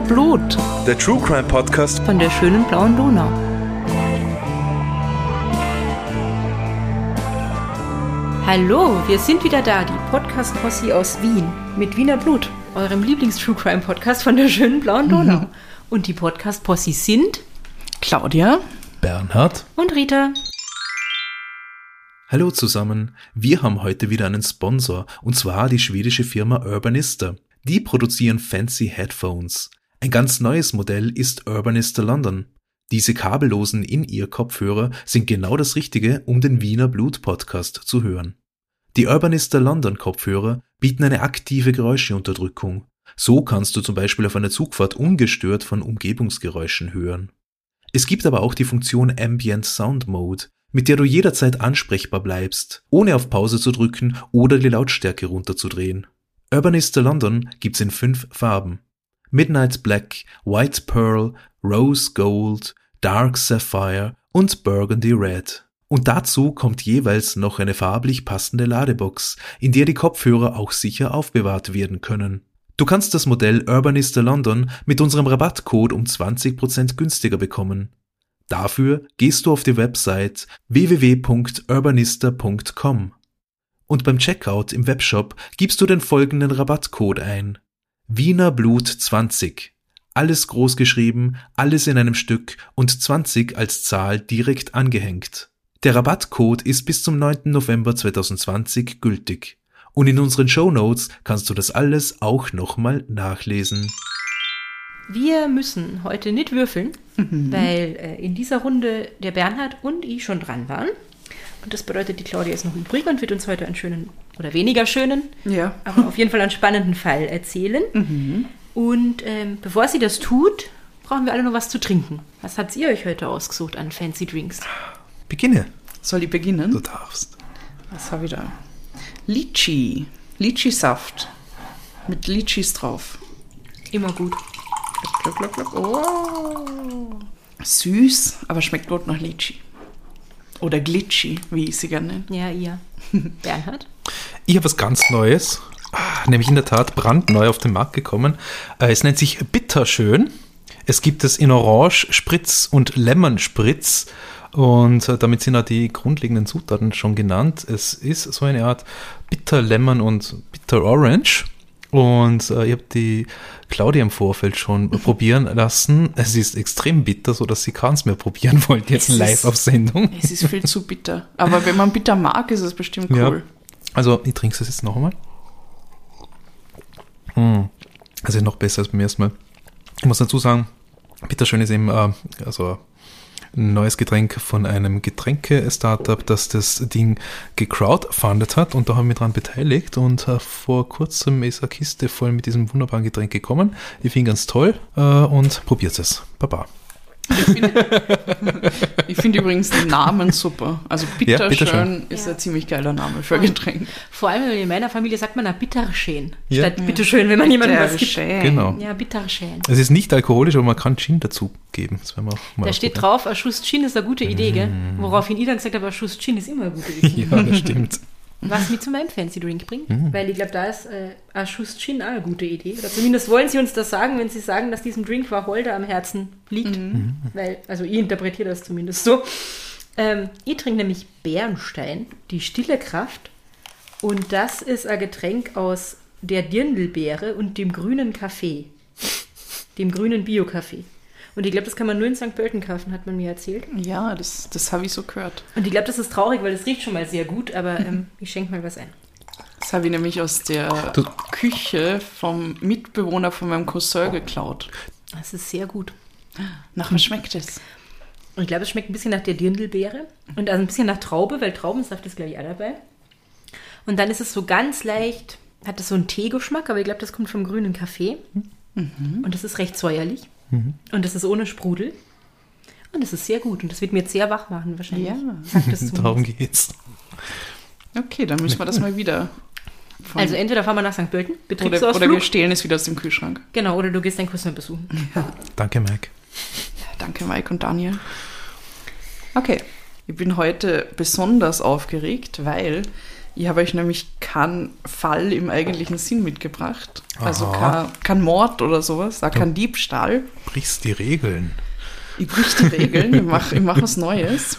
Wiener Blut Der True Crime Podcast. von der schönen blauen Donau. Hallo, wir sind wieder da, die Podcast-Posse aus Wien mit Wiener Blut, eurem Lieblings-True Crime-Podcast von der schönen blauen Donau. Und die Podcast-Posse sind Claudia? Bernhard. und Rita. Hallo zusammen. Wir haben heute wieder einen Sponsor, und zwar die schwedische Firma Urbanista. Die produzieren fancy Headphones. Ein ganz neues Modell ist Urbanista London. Diese kabellosen In-Ear-Kopfhörer sind genau das Richtige, um den Wiener Blut Podcast zu hören. Die Urbanista London Kopfhörer bieten eine aktive Geräuscheunterdrückung. So kannst du zum Beispiel auf einer Zugfahrt ungestört von Umgebungsgeräuschen hören. Es gibt aber auch die Funktion Ambient Sound Mode, mit der du jederzeit ansprechbar bleibst, ohne auf Pause zu drücken oder die Lautstärke runterzudrehen. Urbanista London gibt's in fünf Farben. Midnight Black, White Pearl, Rose Gold, Dark Sapphire und Burgundy Red. Und dazu kommt jeweils noch eine farblich passende Ladebox, in der die Kopfhörer auch sicher aufbewahrt werden können. Du kannst das Modell Urbanista London mit unserem Rabattcode um 20% günstiger bekommen. Dafür gehst du auf die Website www.urbanista.com und beim Checkout im Webshop gibst du den folgenden Rabattcode ein. Wiener Blut 20. Alles groß geschrieben, alles in einem Stück und 20 als Zahl direkt angehängt. Der Rabattcode ist bis zum 9. November 2020 gültig. Und in unseren Shownotes kannst du das alles auch nochmal nachlesen. Wir müssen heute nicht würfeln, weil äh, in dieser Runde der Bernhard und ich schon dran waren. Und das bedeutet, die Claudia ist noch übrig und wird uns heute einen schönen oder weniger schönen, Ja. aber auf jeden Fall einen spannenden Fall erzählen. Und ähm, bevor sie das tut, brauchen wir alle noch was zu trinken. Was habt ihr euch heute ausgesucht an Fancy Drinks? Beginne. Soll ich beginnen? Du darfst. Was habe ich da? Litchi. Litchi-Saft. Mit Litchis drauf. Immer gut. Glock, glock, glock. Oh. Süß, aber schmeckt gut nach Litchi. Oder Glitchy, wie ich sie gerne nenne. Ja, ihr. Bernhard? Ich habe was ganz Neues, ah, nämlich in der Tat brandneu auf den Markt gekommen. Äh, Es nennt sich Bitterschön. Es gibt es in Orange, Spritz und Lemon Spritz. Und äh, damit sind auch die grundlegenden Zutaten schon genannt. Es ist so eine Art Bitter Lemon und Bitter Orange. Und äh, ich habe die Claudia im Vorfeld schon probieren lassen. Es ist extrem bitter, so dass sie keins mehr probieren wollte, jetzt Es live ist- auf Sendung. Es ist viel zu bitter. Aber wenn man bitter mag, ist es bestimmt Ja. cool. Also, ich trinke es jetzt noch einmal. Mm. Also noch besser als beim ersten Mal. Ich muss dazu sagen, Bitterschön ist eben äh, also ein neues Getränk von einem Getränke-Startup, das das Ding gecrowdfundet hat und da haben wir dran beteiligt und äh, vor kurzem ist eine Kiste voll mit diesem wunderbaren Getränk gekommen. Ich finde ganz toll äh, und probiert es. Baba. Ich finde übrigens den Namen super. Also Ja, bitterschön bitterschön. ist Ja. ein ziemlich geiler Name für ein Getränk. Vor allem in meiner Familie sagt man da bitterschön. Ja. Statt bitteschön, wenn man jemandem was gibt. Bitterschön. Genau. Ja, bitterschön. Es ist nicht alkoholisch, aber man kann Gin dazu geben. Das wir auch mal Da steht drauf, ein Schuss Gin ist eine gute Idee, gell? Woraufhin ich dann gesagt habe, ein Schuss Gin ist immer eine gute Idee. Ja, das stimmt. Was mich zu meinem Fancy Drink bringt. Mhm. Weil ich glaube, da ist äh, ein Schuss Gin auch eine gute Idee. Oder zumindest wollen sie uns das sagen, wenn sie sagen, dass diesem Drink Wacholder am Herzen liegt. Mhm. Weil, also ich interpretiere das zumindest so. Ähm, ich trinke nämlich Bärenstein, die stille Kraft. Und das ist ein Getränk aus der Dirndlbeere und dem grünen Kaffee. Dem grünen Bio-Kaffee. Und ich glaube, das kann man nur in St. Pölten kaufen, hat man mir erzählt. Ja, das, das habe ich so gehört. Und ich glaube, das ist traurig, weil es riecht schon mal sehr gut, aber ähm, ich schenke mal was ein. Das habe ich nämlich aus der Du- Küche vom Mitbewohner von meinem Cousin geklaut. Das ist sehr gut. Nach was schmeckt es? Und ich glaube, es schmeckt ein bisschen nach der Dirndlbeere und also ein bisschen nach Traube, weil Traubensaft ist, glaube ich, auch dabei. Und dann ist es so ganz leicht, hat es so einen Teegeschmack, aber ich glaube, das kommt vom grünen Kaffee. Und es ist recht säuerlich. Und es ist ohne Sprudel. Und es ist sehr gut. Und das wird mir jetzt sehr wach machen, wahrscheinlich. Ja. Das. Darum geht's. Okay, dann müssen wir das mal wieder. von- Also entweder fahren wir nach St. Pölten, oder, Betriebsausflug. oder wir stehlen es wieder aus dem Kühlschrank. genau, oder du gehst deinen Cousin besuchen. Danke, Mike. Danke, Mike und Daniel. Okay, ich bin heute besonders aufgeregt, weil Ich habe euch nämlich keinen Fall im eigentlichen Sinn mitgebracht. Also Aha. kein, kein Mord oder sowas, auch kein Diebstahl. Brichst die Regeln. Ich brich die Regeln, ich mache ich mach was Neues.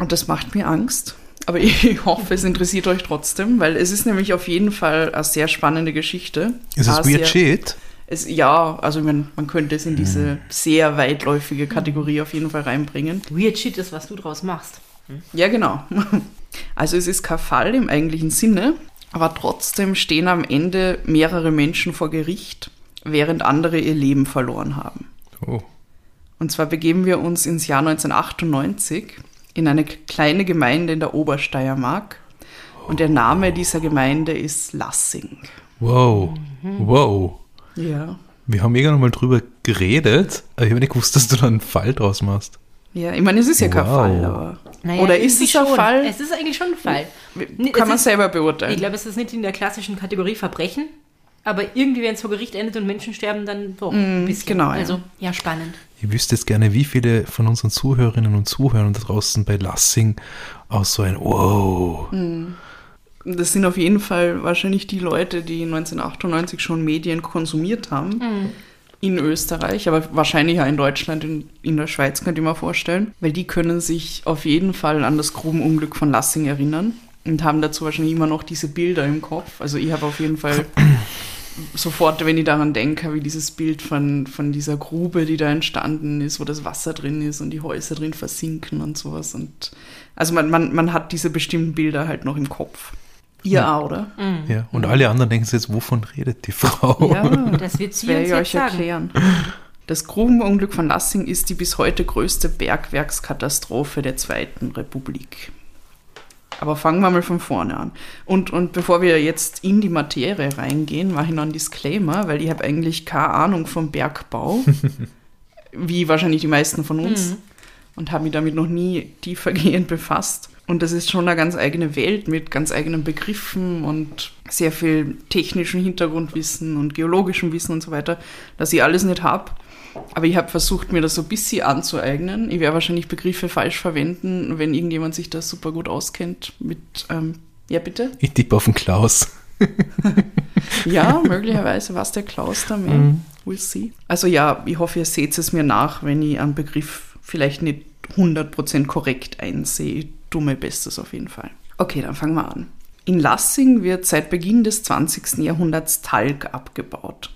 Und das macht mir Angst. Aber ich hoffe, es interessiert euch trotzdem, weil es ist nämlich auf jeden Fall eine sehr spannende Geschichte. Ist es weird shit? Es, ja, also man, man könnte es in diese Mhm. sehr weitläufige Kategorie auf jeden Fall reinbringen. Weird Shit ist, was du draus machst. Ja, genau. Also es ist kein Fall im eigentlichen Sinne, aber trotzdem stehen am Ende mehrere Menschen vor Gericht, während andere ihr Leben verloren haben. Oh. Und zwar begeben wir uns ins Jahr 1998 in eine kleine Gemeinde in der Obersteiermark. Und der Name dieser Gemeinde ist Lassing. Wow. Wow. Ja. Wir haben irgendwann mal drüber geredet, aber ich habe nicht gewusst, dass du da einen Fall draus machst. Ja, ich meine, es ist ja kein Wow. Fall, aber. Naja, Oder ist es ein schon. Fall? Es ist eigentlich schon ein Fall. Kann es man ist- selber beurteilen. Ich glaube, es ist nicht in der klassischen Kategorie Verbrechen, aber irgendwie, wenn es vor Gericht endet und Menschen sterben, dann doch ein bisschen. genau, ja. Also, ja, spannend. Ihr wüsst jetzt gerne, wie viele von unseren Zuhörerinnen und Zuhörern da draußen bei Lassing auch so ein Wow. Das sind auf jeden Fall wahrscheinlich die Leute, die 1998 schon Medien konsumiert haben. In Österreich, aber wahrscheinlich auch in Deutschland, in, in der Schweiz, könnte ich mir vorstellen. Weil die können sich auf jeden Fall an das Grubenunglück von Lassing erinnern und haben dazu wahrscheinlich immer noch diese Bilder im Kopf. Also ich habe auf jeden Fall sofort, wenn ich daran denke, wie dieses Bild von, von dieser Grube, die da entstanden ist, wo das Wasser drin ist und die Häuser drin versinken und sowas. Und also man, man, man hat diese bestimmten Bilder halt noch im Kopf. Ihr auch, oder? Ja, und alle anderen denken sich jetzt, wovon redet die Frau? Ja, Das wird sie uns euch sagen. erklären. Das Grubenunglück von Lassing ist die bis heute größte Bergwerkskatastrophe der Zweiten Republik. Aber fangen wir mal von vorne an. Und, und bevor wir jetzt in die Materie reingehen, mache ich noch einen Disclaimer, weil ich habe eigentlich keine Ahnung vom Bergbau, wie wahrscheinlich die meisten von uns, und habe mich damit noch nie tiefergehend befasst. Und das ist schon eine ganz eigene Welt mit ganz eigenen Begriffen und sehr viel technischem Hintergrundwissen und geologischem Wissen und so weiter, das ich alles nicht habe. Aber ich habe versucht, mir das so ein bisschen anzueignen. Ich werde wahrscheinlich Begriffe falsch verwenden, wenn irgendjemand sich da super gut auskennt mit, ähm, ja bitte? Ich tippe auf den Klaus. Ja, möglicherweise war es der Klaus da mehr. We'll see. Also ja, ich hoffe, ihr seht es mir nach, wenn ich einen Begriff vielleicht nicht 100% korrekt einsehe. Mein Bestes auf jeden Fall. Okay, dann fangen wir an. In Lassing wird seit Beginn des 20. Jahrhunderts Talg abgebaut.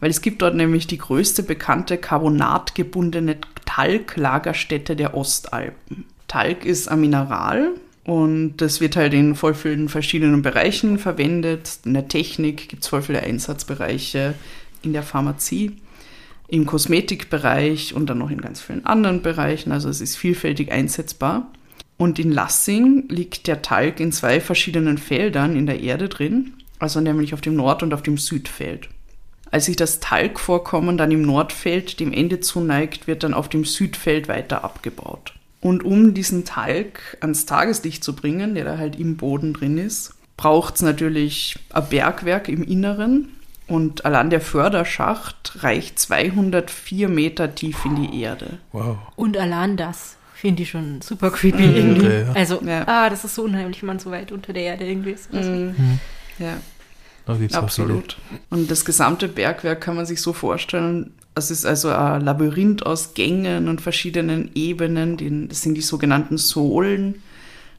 Weil es gibt dort nämlich die größte bekannte carbonatgebundene Talglagerstätte der Ostalpen. Talg ist ein Mineral und das wird halt in voll vielen verschiedenen Bereichen verwendet. In der Technik gibt es voll viele Einsatzbereiche, in der Pharmazie, im Kosmetikbereich und dann noch in ganz vielen anderen Bereichen. Also es ist vielfältig einsetzbar. Und in Lassing liegt der Talg in zwei verschiedenen Feldern in der Erde drin, also nämlich auf dem Nord- und auf dem Südfeld. Als sich das Talgvorkommen dann im Nordfeld dem Ende zuneigt, wird dann auf dem Südfeld weiter abgebaut. Und um diesen Talg ans Tageslicht zu bringen, der da halt im Boden drin ist, braucht es natürlich ein Bergwerk im Inneren. Und allein der Förderschacht reicht 204 Meter tief in die Erde. Wow. Und allein das finde ich schon super creepy irgendwie. ja, ja. Also, Ja. ah, das ist so unheimlich, wenn man so weit unter der Erde irgendwie ist. Also, Ja. Da gibt's auch Absolut. Und das gesamte Bergwerk kann man sich so vorstellen, es ist also ein Labyrinth aus Gängen und verschiedenen Ebenen, das sind die sogenannten Sohlen.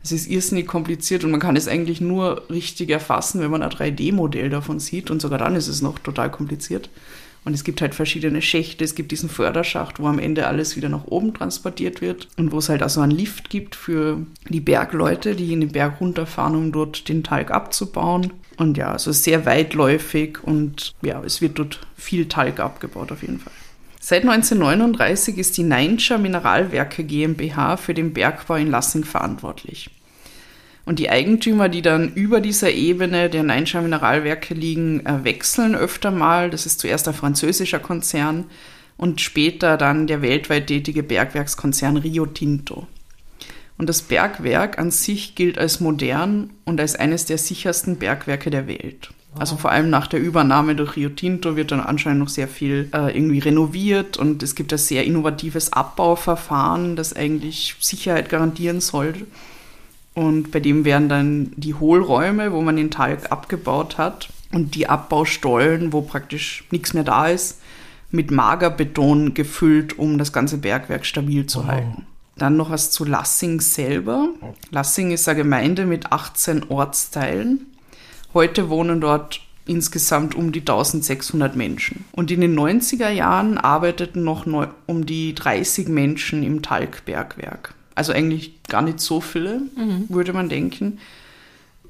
Es ist irrsinnig kompliziert und man kann es eigentlich nur richtig erfassen, wenn man ein 3D-Modell davon sieht und sogar dann ist es noch total kompliziert. Und es gibt halt verschiedene Schächte, es gibt diesen Förderschacht, wo am Ende alles wieder nach oben transportiert wird und wo es halt also einen Lift gibt für die Bergleute, die in den Berg runterfahren, um dort den Talg abzubauen. Und ja, also sehr weitläufig und ja, es wird dort viel Talg abgebaut auf jeden Fall. Seit 1939 ist die Neinscher Mineralwerke GmbH für den Bergbau in Lassing verantwortlich. Und die Eigentümer, die dann über dieser Ebene der Neinscher Mineralwerke liegen, äh, wechseln öfter mal. Das ist zuerst ein französischer Konzern und später dann der weltweit tätige Bergwerkskonzern Rio Tinto. Und das Bergwerk an sich gilt als modern und als eines der sichersten Bergwerke der Welt. Also vor allem nach der Übernahme durch Rio Tinto wird dann anscheinend noch sehr viel äh, irgendwie renoviert und es gibt ein sehr innovatives Abbauverfahren, das eigentlich Sicherheit garantieren soll. Und bei dem werden dann die Hohlräume, wo man den Talg abgebaut hat, und die Abbaustollen, wo praktisch nichts mehr da ist, mit Magerbeton gefüllt, um das ganze Bergwerk stabil zu Wow. halten. Dann noch was zu Lassing selber. Lassing ist eine Gemeinde mit 18 Ortsteilen. Heute wohnen dort insgesamt um die 1600 Menschen. Und in den 90er Jahren arbeiteten noch um die 30 Menschen im Talgbergwerk. Also eigentlich gar nicht so viele, würde man denken.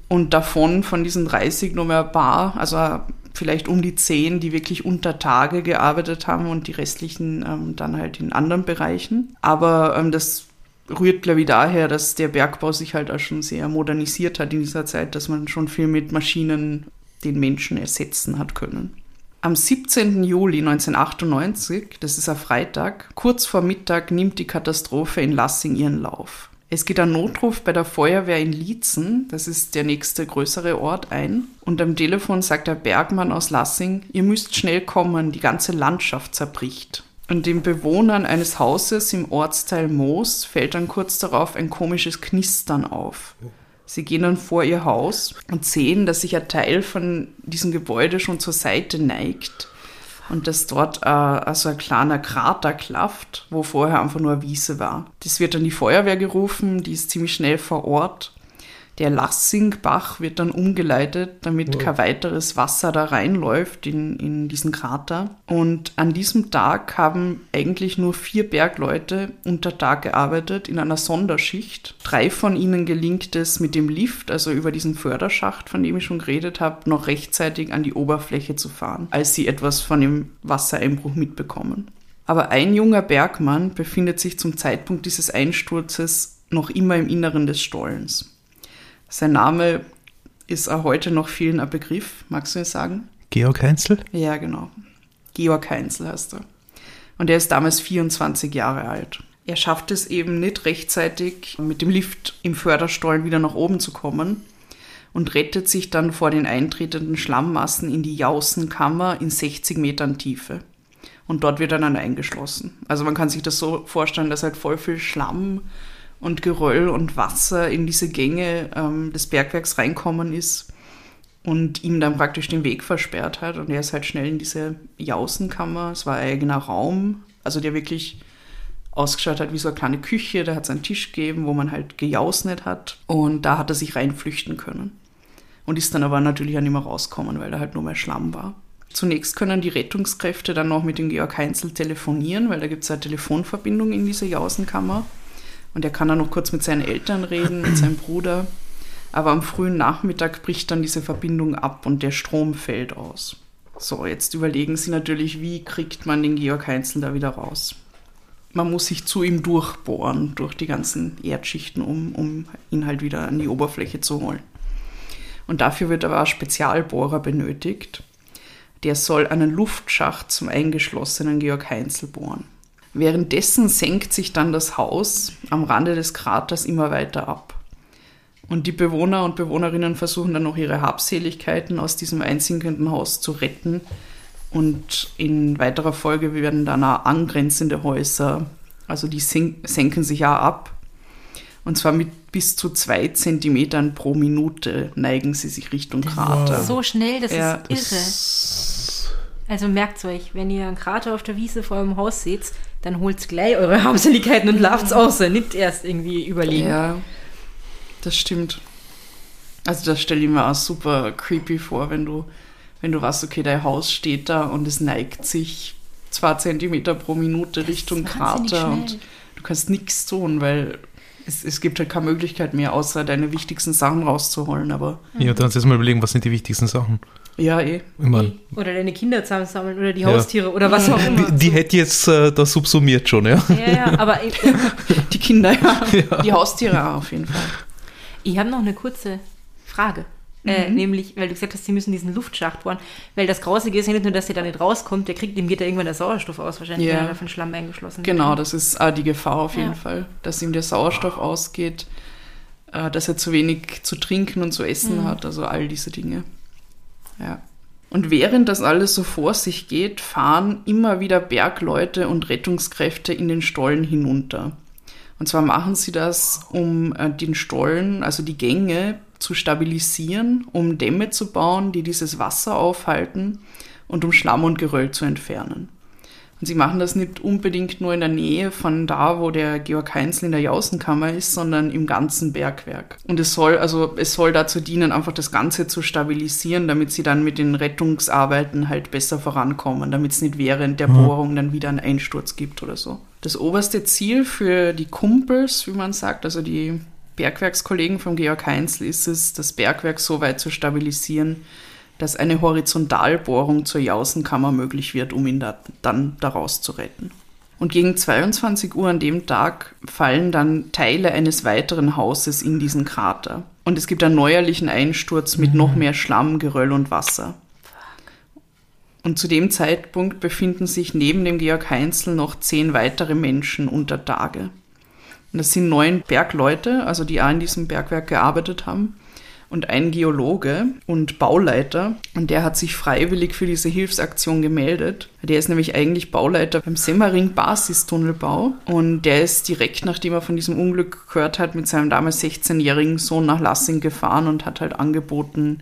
Und davon, von diesen 30, nur mehr ein paar, also vielleicht um die 10, die wirklich unter Tage gearbeitet haben und die restlichen ähm, dann halt in anderen Bereichen. Aber ähm, das rührt, glaube ich, daher, dass der Bergbau sich halt auch schon sehr modernisiert hat in dieser Zeit, dass man schon viel mit Maschinen den Menschen ersetzen hat können. Am 17. Juli 1998, das ist ein Freitag, kurz vor Mittag nimmt die Katastrophe in Lassing ihren Lauf. Es geht ein Notruf bei der Feuerwehr in Liezen, das ist der nächste größere Ort, ein. Und am Telefon sagt der Bergmann aus Lassing, ihr müsst schnell kommen, die ganze Landschaft zerbricht. Und den Bewohnern eines Hauses im Ortsteil Moos fällt dann kurz darauf ein komisches Knistern auf. Sie gehen dann vor ihr Haus und sehen, dass sich ein Teil von diesem Gebäude schon zur Seite neigt und dass dort äh, also ein kleiner Krater klafft, wo vorher einfach nur eine Wiese war. Das wird dann die Feuerwehr gerufen, die ist ziemlich schnell vor Ort. Der Lassingbach wird dann umgeleitet, damit kein weiteres Wasser da reinläuft in, in diesen Krater. Und an diesem Tag haben eigentlich nur vier Bergleute unter Tag gearbeitet in einer Sonderschicht. Drei von ihnen gelingt es mit dem Lift, also über diesen Förderschacht, von dem ich schon geredet habe, noch rechtzeitig an die Oberfläche zu fahren, als sie etwas von dem Wassereinbruch mitbekommen. Aber ein junger Bergmann befindet sich zum Zeitpunkt dieses Einsturzes noch immer im Inneren des Stollens. Sein Name ist auch heute noch vielen ein Begriff, magst du es sagen? Georg Heinzel? Ja, genau. Georg Heinzel heißt er. Und er ist damals 24 Jahre alt. Er schafft es eben nicht rechtzeitig, mit dem Lift im Förderstollen wieder nach oben zu kommen und rettet sich dann vor den eintretenden Schlammmassen in die Jausenkammer in 60 Metern Tiefe. Und dort wird er dann eingeschlossen. Also man kann sich das so vorstellen, dass halt voll viel Schlamm und Geröll und Wasser in diese Gänge ähm, des Bergwerks reinkommen ist und ihm dann praktisch den Weg versperrt hat. Und er ist halt schnell in diese Jausenkammer. Es war ein eigener Raum, also der wirklich ausgeschaut hat wie so eine kleine Küche. Da hat es einen Tisch gegeben, wo man halt gejausnet hat. Und da hat er sich reinflüchten können. Und ist dann aber natürlich auch nicht mehr rauskommen, weil da halt nur mehr Schlamm war. Zunächst können die Rettungskräfte dann noch mit dem Georg Heinzel telefonieren, weil da gibt es eine Telefonverbindung in dieser Jausenkammer. Und er kann dann noch kurz mit seinen Eltern reden, mit seinem Bruder. Aber am frühen Nachmittag bricht dann diese Verbindung ab und der Strom fällt aus. So, jetzt überlegen sie natürlich, wie kriegt man den Georg Heinzel da wieder raus? Man muss sich zu ihm durchbohren, durch die ganzen Erdschichten, um, um ihn halt wieder an die Oberfläche zu holen. Und dafür wird aber ein Spezialbohrer benötigt. Der soll einen Luftschacht zum eingeschlossenen Georg Heinzel bohren. Währenddessen senkt sich dann das Haus am Rande des Kraters immer weiter ab. Und die Bewohner und Bewohnerinnen versuchen dann noch ihre Habseligkeiten aus diesem einsinkenden Haus zu retten. Und in weiterer Folge werden dann auch angrenzende Häuser, also die senken sich auch ab. Und zwar mit bis zu zwei Zentimetern pro Minute neigen sie sich Richtung Krater. So schnell, das Ja, ist irre. Also merkt euch, wenn ihr einen Krater auf der Wiese vor eurem Haus seht, dann holt's gleich eure Habseligkeiten und lauft's aus, nicht erst irgendwie überlegen. Ja, das stimmt. Also das stelle ich mir auch super creepy vor, wenn du, wenn du weißt, okay, dein Haus steht da und es neigt sich zwei Zentimeter pro Minute Richtung Krater und du kannst nichts tun, weil es, es gibt halt keine Möglichkeit mehr, außer deine wichtigsten Sachen rauszuholen. Aber Ja, dann jetzt mal überlegen, was sind die wichtigsten Sachen? Ja, eh. Ich meine, Oder deine Kinder zusammensammeln oder die Ja. Haustiere oder was auch immer. die, die hätte jetzt äh, da subsumiert schon, ja. ja, ja, aber ich, Die Kinder, ja. Die Haustiere auch auf jeden Fall. ich habe noch eine kurze Frage. Äh, Mhm. nämlich, weil du gesagt hast, sie müssen diesen Luftschacht bohren. Weil das Grausige ist ja nicht nur, dass der da nicht rauskommt, der kriegt, dem geht ja irgendwann der Sauerstoff aus, wahrscheinlich, Ja. wenn er von Schlamm eingeschlossen Genau, wird. das ist auch die Gefahr auf jeden Ja. Fall, dass ihm der Sauerstoff ausgeht, äh, dass er zu wenig zu trinken und zu essen hat, also all diese Dinge. Ja. Und während das alles so vor sich geht, fahren immer wieder Bergleute und Rettungskräfte in den Stollen hinunter. Und zwar machen sie das, um äh, den Stollen, also die Gänge, zu stabilisieren, um Dämme zu bauen, die dieses Wasser aufhalten und um Schlamm und Geröll zu entfernen. Und sie machen das nicht unbedingt nur in der Nähe von da, wo der Georg Heinzel in der Jausenkammer ist, sondern im ganzen Bergwerk. Und es soll, also es soll dazu dienen, einfach das Ganze zu stabilisieren, damit sie dann mit den Rettungsarbeiten halt besser vorankommen, damit es nicht während der Bohrung dann wieder einen Einsturz gibt oder so. Das oberste Ziel für die Kumpels, wie man sagt, also die Bergwerkskollegen von Georg Heinzel, ist es, das Bergwerk so weit zu stabilisieren, dass eine Horizontalbohrung zur Jausenkammer möglich wird, um ihn da, dann daraus zu retten. Und gegen 22 Uhr an dem Tag fallen dann Teile eines weiteren Hauses in diesen Krater. Und es gibt einen neuerlichen Einsturz mit noch mehr Schlamm, Geröll und Wasser. Und zu dem Zeitpunkt befinden sich neben dem Georg Heinzel noch zehn weitere Menschen unter Tage. Und das sind neun Bergleute, also die auch in diesem Bergwerk gearbeitet haben und ein Geologe und Bauleiter. Und der hat sich freiwillig für diese Hilfsaktion gemeldet. Der ist nämlich eigentlich Bauleiter beim Semmering Basistunnelbau. Und der ist direkt, nachdem er von diesem Unglück gehört hat, mit seinem damals 16-jährigen Sohn nach Lassing gefahren und hat halt angeboten,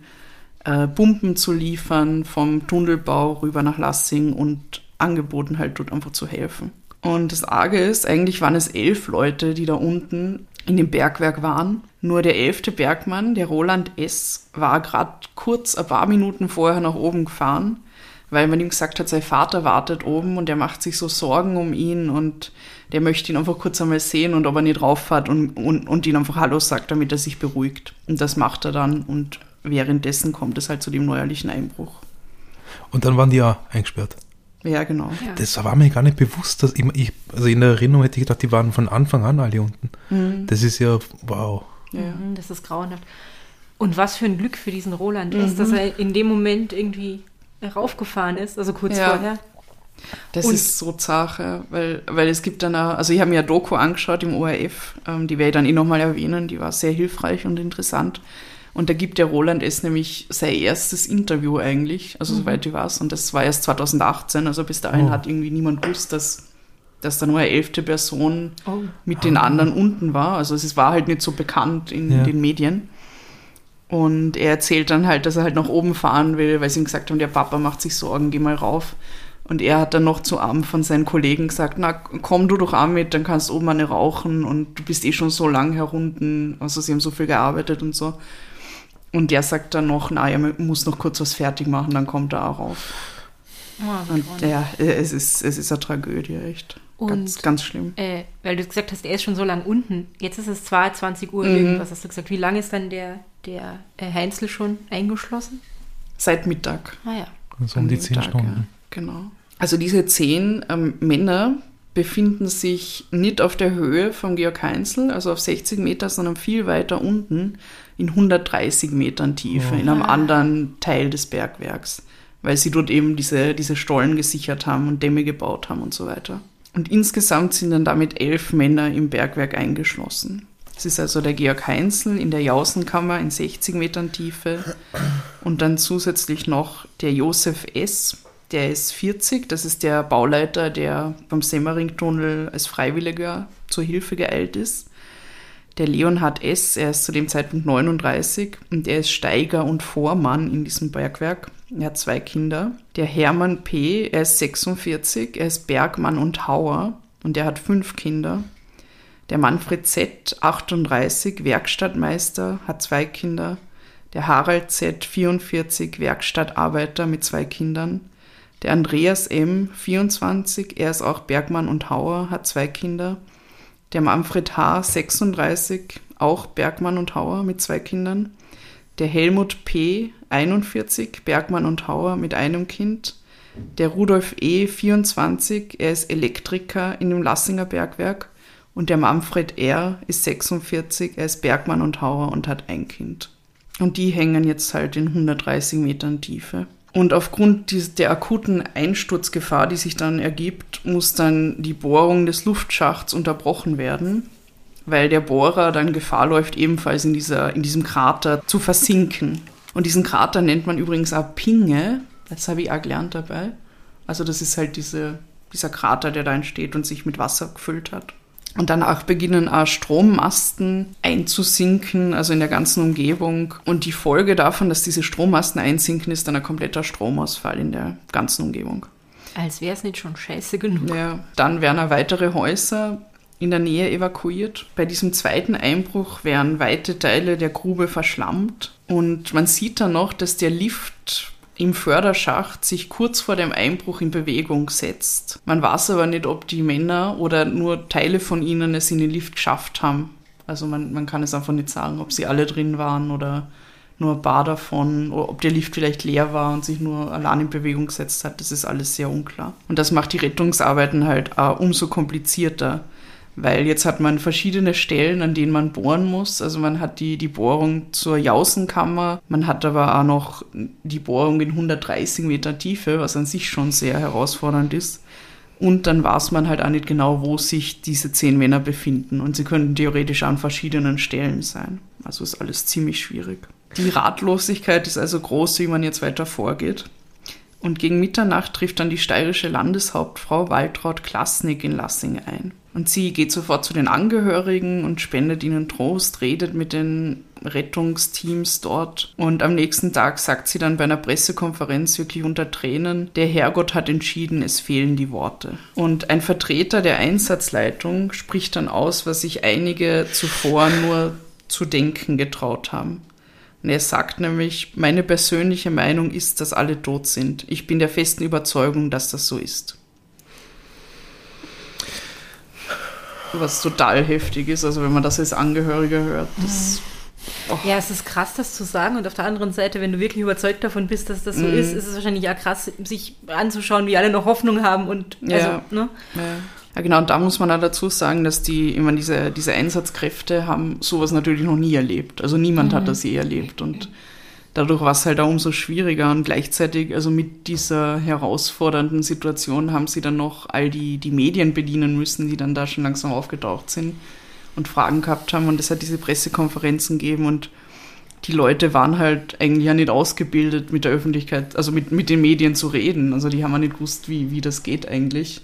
äh, Pumpen zu liefern vom Tunnelbau rüber nach Lassing und angeboten halt dort einfach zu helfen. Und das Arge ist, eigentlich waren es elf Leute, die da unten in dem Bergwerk waren. Nur der elfte Bergmann, der Roland S., war gerade kurz ein paar Minuten vorher nach oben gefahren, weil man ihm gesagt hat, sein Vater wartet oben und er macht sich so Sorgen um ihn und der möchte ihn einfach kurz einmal sehen und ob er nicht rauffahrt und, und, und ihn einfach Hallo sagt, damit er sich beruhigt. Und das macht er dann und währenddessen kommt es halt zu dem neuerlichen Einbruch. Und dann waren die ja eingesperrt. Ja, genau. Ja. Das war mir gar nicht bewusst, dass ich, ich, also in der Erinnerung hätte ich gedacht, die waren von Anfang an alle unten. Mhm. Das ist ja, wow. Ja. Mhm, das ist grauenhaft. Und was für ein Glück für diesen Roland ist, dass er in dem Moment irgendwie raufgefahren ist, also kurz Ja. vorher. Das Und- ist so Sache, weil, weil es gibt dann auch, also ich habe mir ja Doku angeschaut im ORF, ähm, die werde ich dann eh nochmal erwähnen, die war sehr hilfreich und interessant. Und da gibt der Roland S. nämlich sein erstes Interview eigentlich, also soweit ich weiß, und das war erst 2018, also bis dahin Oh. hat irgendwie niemand gewusst, dass, dass da nur eine elfte Person Oh. mit den anderen unten war. Also es war halt nicht so bekannt in Ja. den Medien. Und er erzählt dann halt, dass er halt nach oben fahren will, weil sie ihm gesagt haben, der Papa macht sich Sorgen, geh mal rauf. Und er hat dann noch zu einem von seinen Kollegen gesagt, na komm du doch auch mit, dann kannst du oben eine rauchen und du bist eh schon so lang herunten. Also sie haben so viel gearbeitet und so. Und der sagt dann noch, na, er muss noch kurz was fertig machen, dann kommt er auch rauf. Oh, Und ja, es ist, es ist eine Tragödie, echt. ganz, Und- ganz schlimm. Äh, weil du gesagt hast, er ist schon so lang unten. Jetzt ist es 22 Uhr Mhm. irgendwas, hast du gesagt. Wie lange ist dann der, der äh, Heinzel schon eingeschlossen? Seit Mittag. Ah ja. So um die An dem zehn Tag, Stunden. Ja, genau. Also diese zehn ähm, Männer befinden sich nicht auf der Höhe vom Georg Heinzel, also auf 60 Meter, sondern viel weiter unten in 130 Metern Tiefe, in einem Ah. anderen Teil des Bergwerks, weil sie dort eben diese, diese Stollen gesichert haben und Dämme gebaut haben und so weiter. Und insgesamt sind dann damit elf Männer im Bergwerk eingeschlossen. Es ist also der Georg Heinzel in der Jausenkammer in 60 Metern Tiefe und dann zusätzlich noch der Josef S., der ist 40, das ist der Bauleiter, der beim Semmering-Tunnel als Freiwilliger zur Hilfe geeilt ist. Der Leonhard S., er ist zu dem Zeitpunkt 39 und er ist Steiger und Vormann in diesem Bergwerk. Er hat zwei Kinder. Der Hermann P., er ist 46, er ist Bergmann und Hauer und er hat fünf Kinder. Der Manfred Z., 38, Werkstattmeister, hat zwei Kinder. Der Harald Z., 44, Werkstattarbeiter mit zwei Kindern. Der Andreas M., 24, er ist auch Bergmann und Hauer, hat zwei Kinder. Der Manfred H., 36, auch Bergmann und Hauer mit zwei Kindern. Der Helmut P., 41, Bergmann und Hauer mit einem Kind. Der Rudolf E., 24, er ist Elektriker in dem Lassinger Bergwerk. Und der Manfred R. ist 46, er ist Bergmann und Hauer und hat ein Kind. Und die hängen jetzt halt in 130 Metern Tiefe. Und aufgrund der akuten Einsturzgefahr, die sich dann ergibt, muss dann die Bohrung des Luftschachts unterbrochen werden, weil der Bohrer dann Gefahr läuft, ebenfalls in, dieser, in diesem Krater zu versinken. Und diesen Krater nennt man übrigens auch Pinge, das habe ich auch gelernt dabei. Also das ist halt diese, dieser Krater, der da entsteht und sich mit Wasser gefüllt hat. Und danach beginnen auch Strommasten einzusinken, also in der ganzen Umgebung. Und die Folge davon, dass diese Strommasten einsinken, ist dann ein kompletter Stromausfall in der ganzen Umgebung. Als wäre es nicht schon scheiße genug. Ja, dann werden auch weitere Häuser in der Nähe evakuiert. Bei diesem zweiten Einbruch werden weite Teile der Grube verschlammt. Und man sieht dann noch, dass der Lift im Förderschacht sich kurz vor dem Einbruch in Bewegung setzt. Man weiß aber nicht, ob die Männer oder nur Teile von ihnen es in den Lift geschafft haben. Also man, man kann es einfach nicht sagen, ob sie alle drin waren oder nur ein paar davon, oder ob der Lift vielleicht leer war und sich nur allein in Bewegung gesetzt hat. Das ist alles sehr unklar. Und das macht die Rettungsarbeiten halt auch umso komplizierter weil jetzt hat man verschiedene Stellen, an denen man bohren muss. Also man hat die, die Bohrung zur Jausenkammer, man hat aber auch noch die Bohrung in 130 Meter Tiefe, was an sich schon sehr herausfordernd ist. Und dann weiß man halt auch nicht genau, wo sich diese zehn Männer befinden. Und sie könnten theoretisch an verschiedenen Stellen sein. Also ist alles ziemlich schwierig. Die Ratlosigkeit ist also groß, wie man jetzt weiter vorgeht. Und gegen Mitternacht trifft dann die steirische Landeshauptfrau Waltraud Klasnik in Lassing ein. Und sie geht sofort zu den Angehörigen und spendet ihnen Trost, redet mit den Rettungsteams dort. Und am nächsten Tag sagt sie dann bei einer Pressekonferenz wirklich unter Tränen, der Herrgott hat entschieden, es fehlen die Worte. Und ein Vertreter der Einsatzleitung spricht dann aus, was sich einige zuvor nur zu denken getraut haben. Und er sagt nämlich, meine persönliche Meinung ist, dass alle tot sind. Ich bin der festen Überzeugung, dass das so ist. Was total heftig ist. Also wenn man das als Angehöriger hört, das. Oh. Ja, es ist krass, das zu sagen. Und auf der anderen Seite, wenn du wirklich überzeugt davon bist, dass das so mm. ist, ist es wahrscheinlich ja krass, sich anzuschauen, wie alle noch Hoffnung haben und ja. also, ne? Ja. ja. genau. Und da muss man auch dazu sagen, dass die, immer diese, diese Einsatzkräfte haben sowas natürlich noch nie erlebt. Also niemand mhm. hat das je erlebt. Und dadurch war es halt auch umso schwieriger und gleichzeitig, also mit dieser herausfordernden Situation haben sie dann noch all die, die Medien bedienen müssen, die dann da schon langsam aufgetaucht sind und Fragen gehabt haben und es hat diese Pressekonferenzen gegeben und die Leute waren halt eigentlich ja nicht ausgebildet, mit der Öffentlichkeit, also mit, mit den Medien zu reden. Also die haben ja nicht gewusst, wie, wie das geht eigentlich.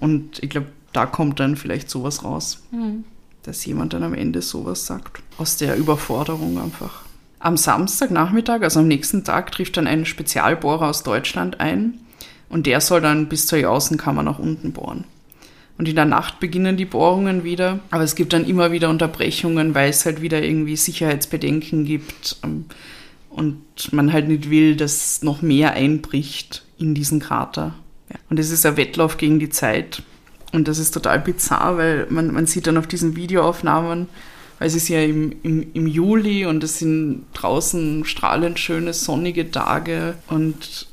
Und ich glaube, da kommt dann vielleicht sowas raus, mhm. dass jemand dann am Ende sowas sagt. Aus der Überforderung einfach. Am Samstagnachmittag, also am nächsten Tag, trifft dann ein Spezialbohrer aus Deutschland ein und der soll dann bis zur Außenkammer nach unten bohren. Und in der Nacht beginnen die Bohrungen wieder, aber es gibt dann immer wieder Unterbrechungen, weil es halt wieder irgendwie Sicherheitsbedenken gibt ähm, und man halt nicht will, dass noch mehr einbricht in diesen Krater. Und es ist ein Wettlauf gegen die Zeit. Und das ist total bizarr, weil man, man sieht dann auf diesen Videoaufnahmen, weil es ist ja im, im, im Juli und es sind draußen strahlend schöne sonnige Tage und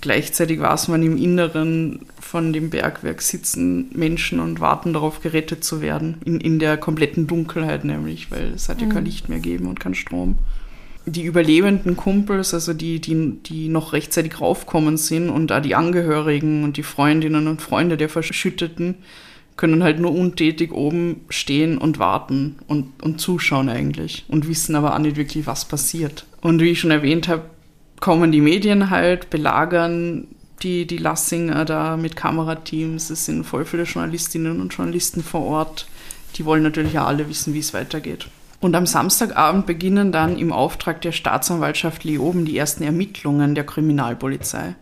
gleichzeitig weiß man im Inneren von dem Bergwerk sitzen Menschen und warten darauf, gerettet zu werden. In, in der kompletten Dunkelheit nämlich, weil es hat ja mhm. kein Licht mehr gegeben und kein Strom. Die überlebenden Kumpels, also die, die, die noch rechtzeitig raufkommen sind und auch die Angehörigen und die Freundinnen und Freunde der Verschütteten, können halt nur untätig oben stehen und warten und, und zuschauen eigentlich und wissen aber auch nicht wirklich, was passiert. Und wie ich schon erwähnt habe, kommen die Medien halt, belagern die, die Lassinger da mit Kamerateams. Es sind voll viele Journalistinnen und Journalisten vor Ort. Die wollen natürlich auch alle wissen, wie es weitergeht. Und am Samstagabend beginnen dann im Auftrag der Staatsanwaltschaft Leoben die ersten Ermittlungen der Kriminalpolizei.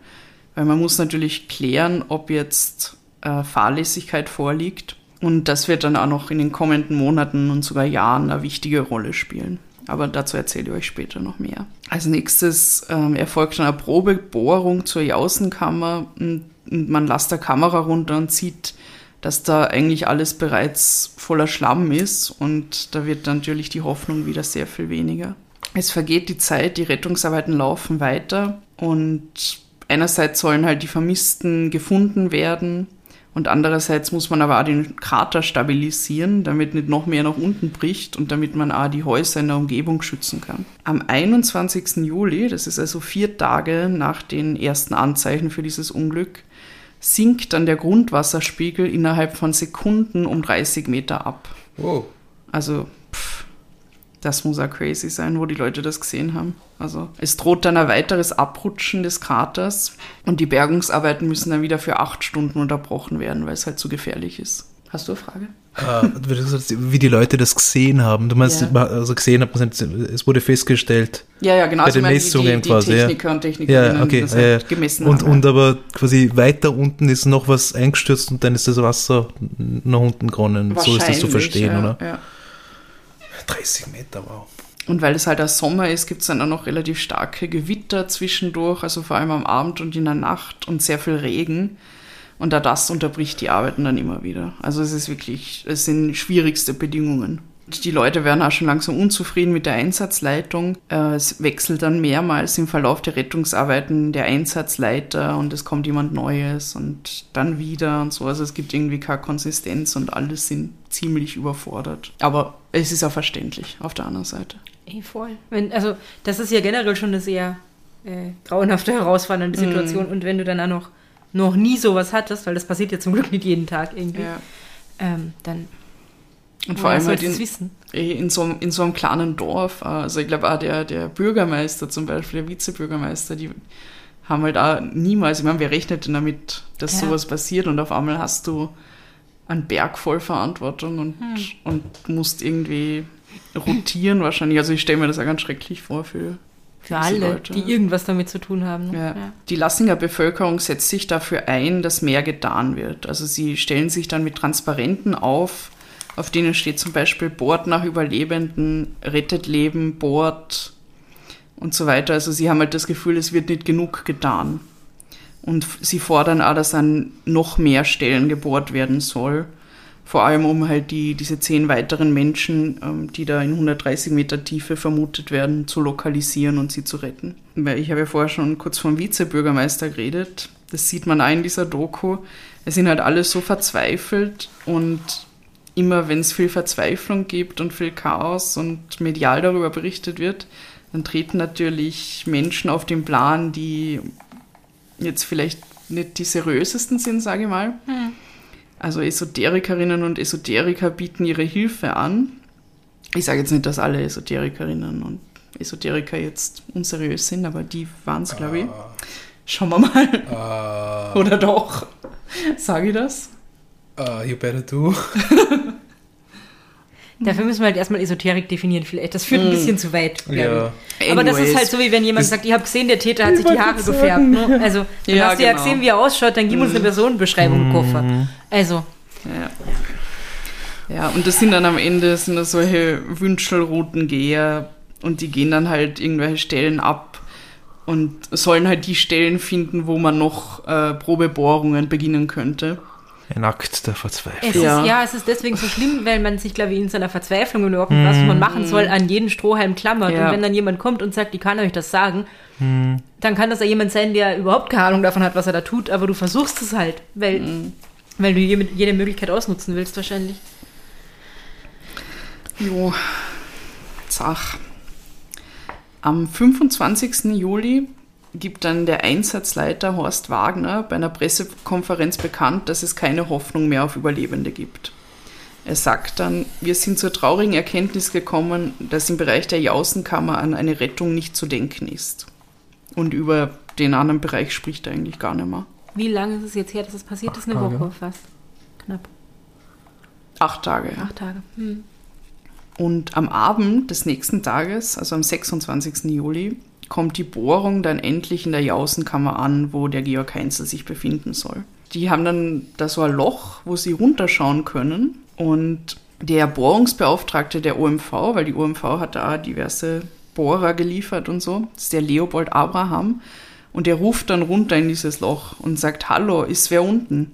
Weil man muss natürlich klären, ob jetzt äh, Fahrlässigkeit vorliegt. Und das wird dann auch noch in den kommenden Monaten und sogar Jahren eine wichtige Rolle spielen. Aber dazu erzähle ich euch später noch mehr. Als nächstes ähm, erfolgt eine Probebohrung zur Jausenkammer und, und man lässt der Kamera runter und sieht, dass da eigentlich alles bereits voller Schlamm ist und da wird natürlich die Hoffnung wieder sehr viel weniger. Es vergeht die Zeit, die Rettungsarbeiten laufen weiter und einerseits sollen halt die Vermissten gefunden werden und andererseits muss man aber auch den Krater stabilisieren, damit nicht noch mehr nach unten bricht und damit man auch die Häuser in der Umgebung schützen kann. Am 21. Juli, das ist also vier Tage nach den ersten Anzeichen für dieses Unglück, sinkt dann der Grundwasserspiegel innerhalb von Sekunden um 30 Meter ab. Oh. Also das muss auch crazy sein, wo die Leute das gesehen haben. Also es droht dann ein weiteres Abrutschen des Kraters und die Bergungsarbeiten müssen dann wieder für acht Stunden unterbrochen werden, weil es halt zu gefährlich ist. Hast du eine Frage? äh, wie die Leute das gesehen haben. Du meinst, Ja. also gesehen hat man, es wurde festgestellt Ja, ja, genau. bei Also den meine, Messungen die, die quasi. Techniker ja. und Technikerinnen, ja, okay, das ja, halt ja. gemessen und, haben. und aber quasi weiter unten ist noch was eingestürzt und dann ist das Wasser nach unten geronnen. So ist das zu verstehen, ja, oder? Ja. 30 Meter, wow. Und weil es halt der Sommer ist, gibt es dann auch noch relativ starke Gewitter zwischendurch, also vor allem am Abend und in der Nacht und sehr viel Regen. Und da das unterbricht die Arbeiten dann immer wieder. Also es ist wirklich, es sind schwierigste Bedingungen. Die Leute werden auch schon langsam unzufrieden mit der Einsatzleitung. Äh, Es wechselt dann mehrmals im Verlauf der Rettungsarbeiten der Einsatzleiter und es kommt jemand Neues und dann wieder und so. Also es gibt irgendwie keine Konsistenz und alles sind ziemlich überfordert. Aber es ist auch verständlich auf der anderen Seite. Ey, voll. Wenn, also, das ist ja generell schon eine sehr äh, grauenhafte, herausfordernde Situation. Und wenn du dann auch noch, noch nie sowas hattest, weil das passiert ja zum Glück nicht jeden Tag irgendwie, Ja. ähm, dann Und vor woher allem halt in, wissen. in, so, einem- in so einem kleinen Dorf, äh, also ich glaube auch der, der Bürgermeister zum Beispiel, der Vizebürgermeister, die haben halt auch niemals, ich meine, wer rechnet denn damit, dass Ja. sowas passiert und auf einmal hast du einen Berg voll Verantwortung und, Hm. und musst irgendwie rotieren wahrscheinlich. Also ich stelle mir das auch ganz schrecklich vor für, Für diese alle, Leute. die irgendwas damit zu tun haben. ne? Ja. Die Lassinger Bevölkerung setzt sich dafür ein, dass mehr getan wird. Also sie stellen sich dann mit Transparenten auf, auf denen steht zum Beispiel Bohrt nach Überlebenden, rettet Leben, Bohrt und so weiter. Also sie haben halt das Gefühl, es wird nicht genug getan. Und sie fordern auch, dass an noch mehr Stellen gebohrt werden soll. Vor allem, um halt die, diese zehn weiteren Menschen, ähm, die da in 130 Meter Tiefe vermutet werden, zu lokalisieren und sie zu retten. Weil ich habe ja vorher schon kurz vom Vizebürgermeister geredet. Das sieht man auch in dieser Doku. Es sind halt alle so verzweifelt und immer wenn es viel Verzweiflung gibt und viel Chaos und medial darüber berichtet wird, dann treten natürlich Menschen auf den Plan, die jetzt vielleicht nicht die seriösesten sind, sage ich mal. Also Esoterikerinnen und Esoteriker bieten ihre Hilfe an. Ich sage jetzt nicht, dass alle Esoterikerinnen und Esoteriker jetzt unseriös sind, aber die waren es, glaube ich. Schauen wir mal. Oder doch? Sage ich das? Uh, you better do. Dafür müssen wir halt erstmal Esoterik definieren. Vielleicht. Das führt ein bisschen zu weit. Ja. Aber das ist Anyways. halt so, wie wenn jemand sagt, ich habe gesehen, der Täter hat sich die Haare gefärbt. Ne? Also, dann Ja, hast du ja genau. gesehen, wie er ausschaut, dann gib uns eine Personenbeschreibung im Koffer. Also, Ja. Ja, und das sind dann am Ende sind das solche Wünschelroutengeher und die gehen dann halt irgendwelche Stellen ab und sollen halt die Stellen finden, wo man noch äh, Probebohrungen beginnen könnte. Ein Akt der Verzweiflung. es Ja. ist, ja, es ist deswegen so schlimm, weil man sich, glaube ich, in seiner Verzweiflung und überhaupt nicht weiß, was man machen soll, an jeden Strohhalm klammert. Ja. Und wenn dann jemand kommt und sagt, ich kann euch das sagen, dann kann das ja jemand sein, der überhaupt keine Ahnung davon hat, was er da tut, aber du versuchst es halt, weil, weil du jede, jede Möglichkeit ausnutzen willst wahrscheinlich. Jo, Zach. Am 25. Juli gibt dann der Einsatzleiter Horst Wagner bei einer Pressekonferenz bekannt, dass es keine Hoffnung mehr auf Überlebende gibt. Er sagt dann, wir sind zur traurigen Erkenntnis gekommen, dass im Bereich der Jausenkammer an eine Rettung nicht zu denken ist. Und über den anderen Bereich spricht er eigentlich gar nicht mehr. Wie lange ist es jetzt her, dass das passiert ist? Eine Tage. Woche fast. Knapp. Acht Tage. Ja. Acht Tage. Hm. Und am Abend des nächsten Tages, also am 26. Juli, kommt die Bohrung dann endlich in der Jausenkammer an, wo der Georg Heinzel sich befinden soll. Die haben dann da so ein Loch, wo sie runterschauen können. Und der Bohrungsbeauftragte der OMV, weil die OMV hat da diverse Bohrer geliefert und so, das ist der Leopold Abraham. Und der ruft dann runter in dieses Loch und sagt, hallo, ist wer unten?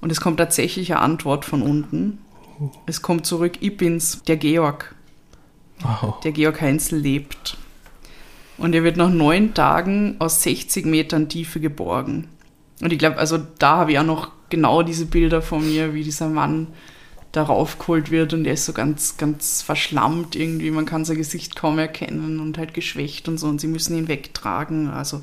Und es kommt tatsächlich eine Antwort von unten. Es kommt zurück, ich bin's, der Georg. Wow. Der Georg Heinzel lebt. Und er wird nach neun Tagen aus 60 Metern Tiefe geborgen. Und ich glaube, also da habe ich auch noch genau diese Bilder von mir, wie dieser Mann darauf geholt wird und er ist so ganz, ganz verschlammt irgendwie. Man kann sein Gesicht kaum erkennen und halt geschwächt und so und sie müssen ihn wegtragen. Also,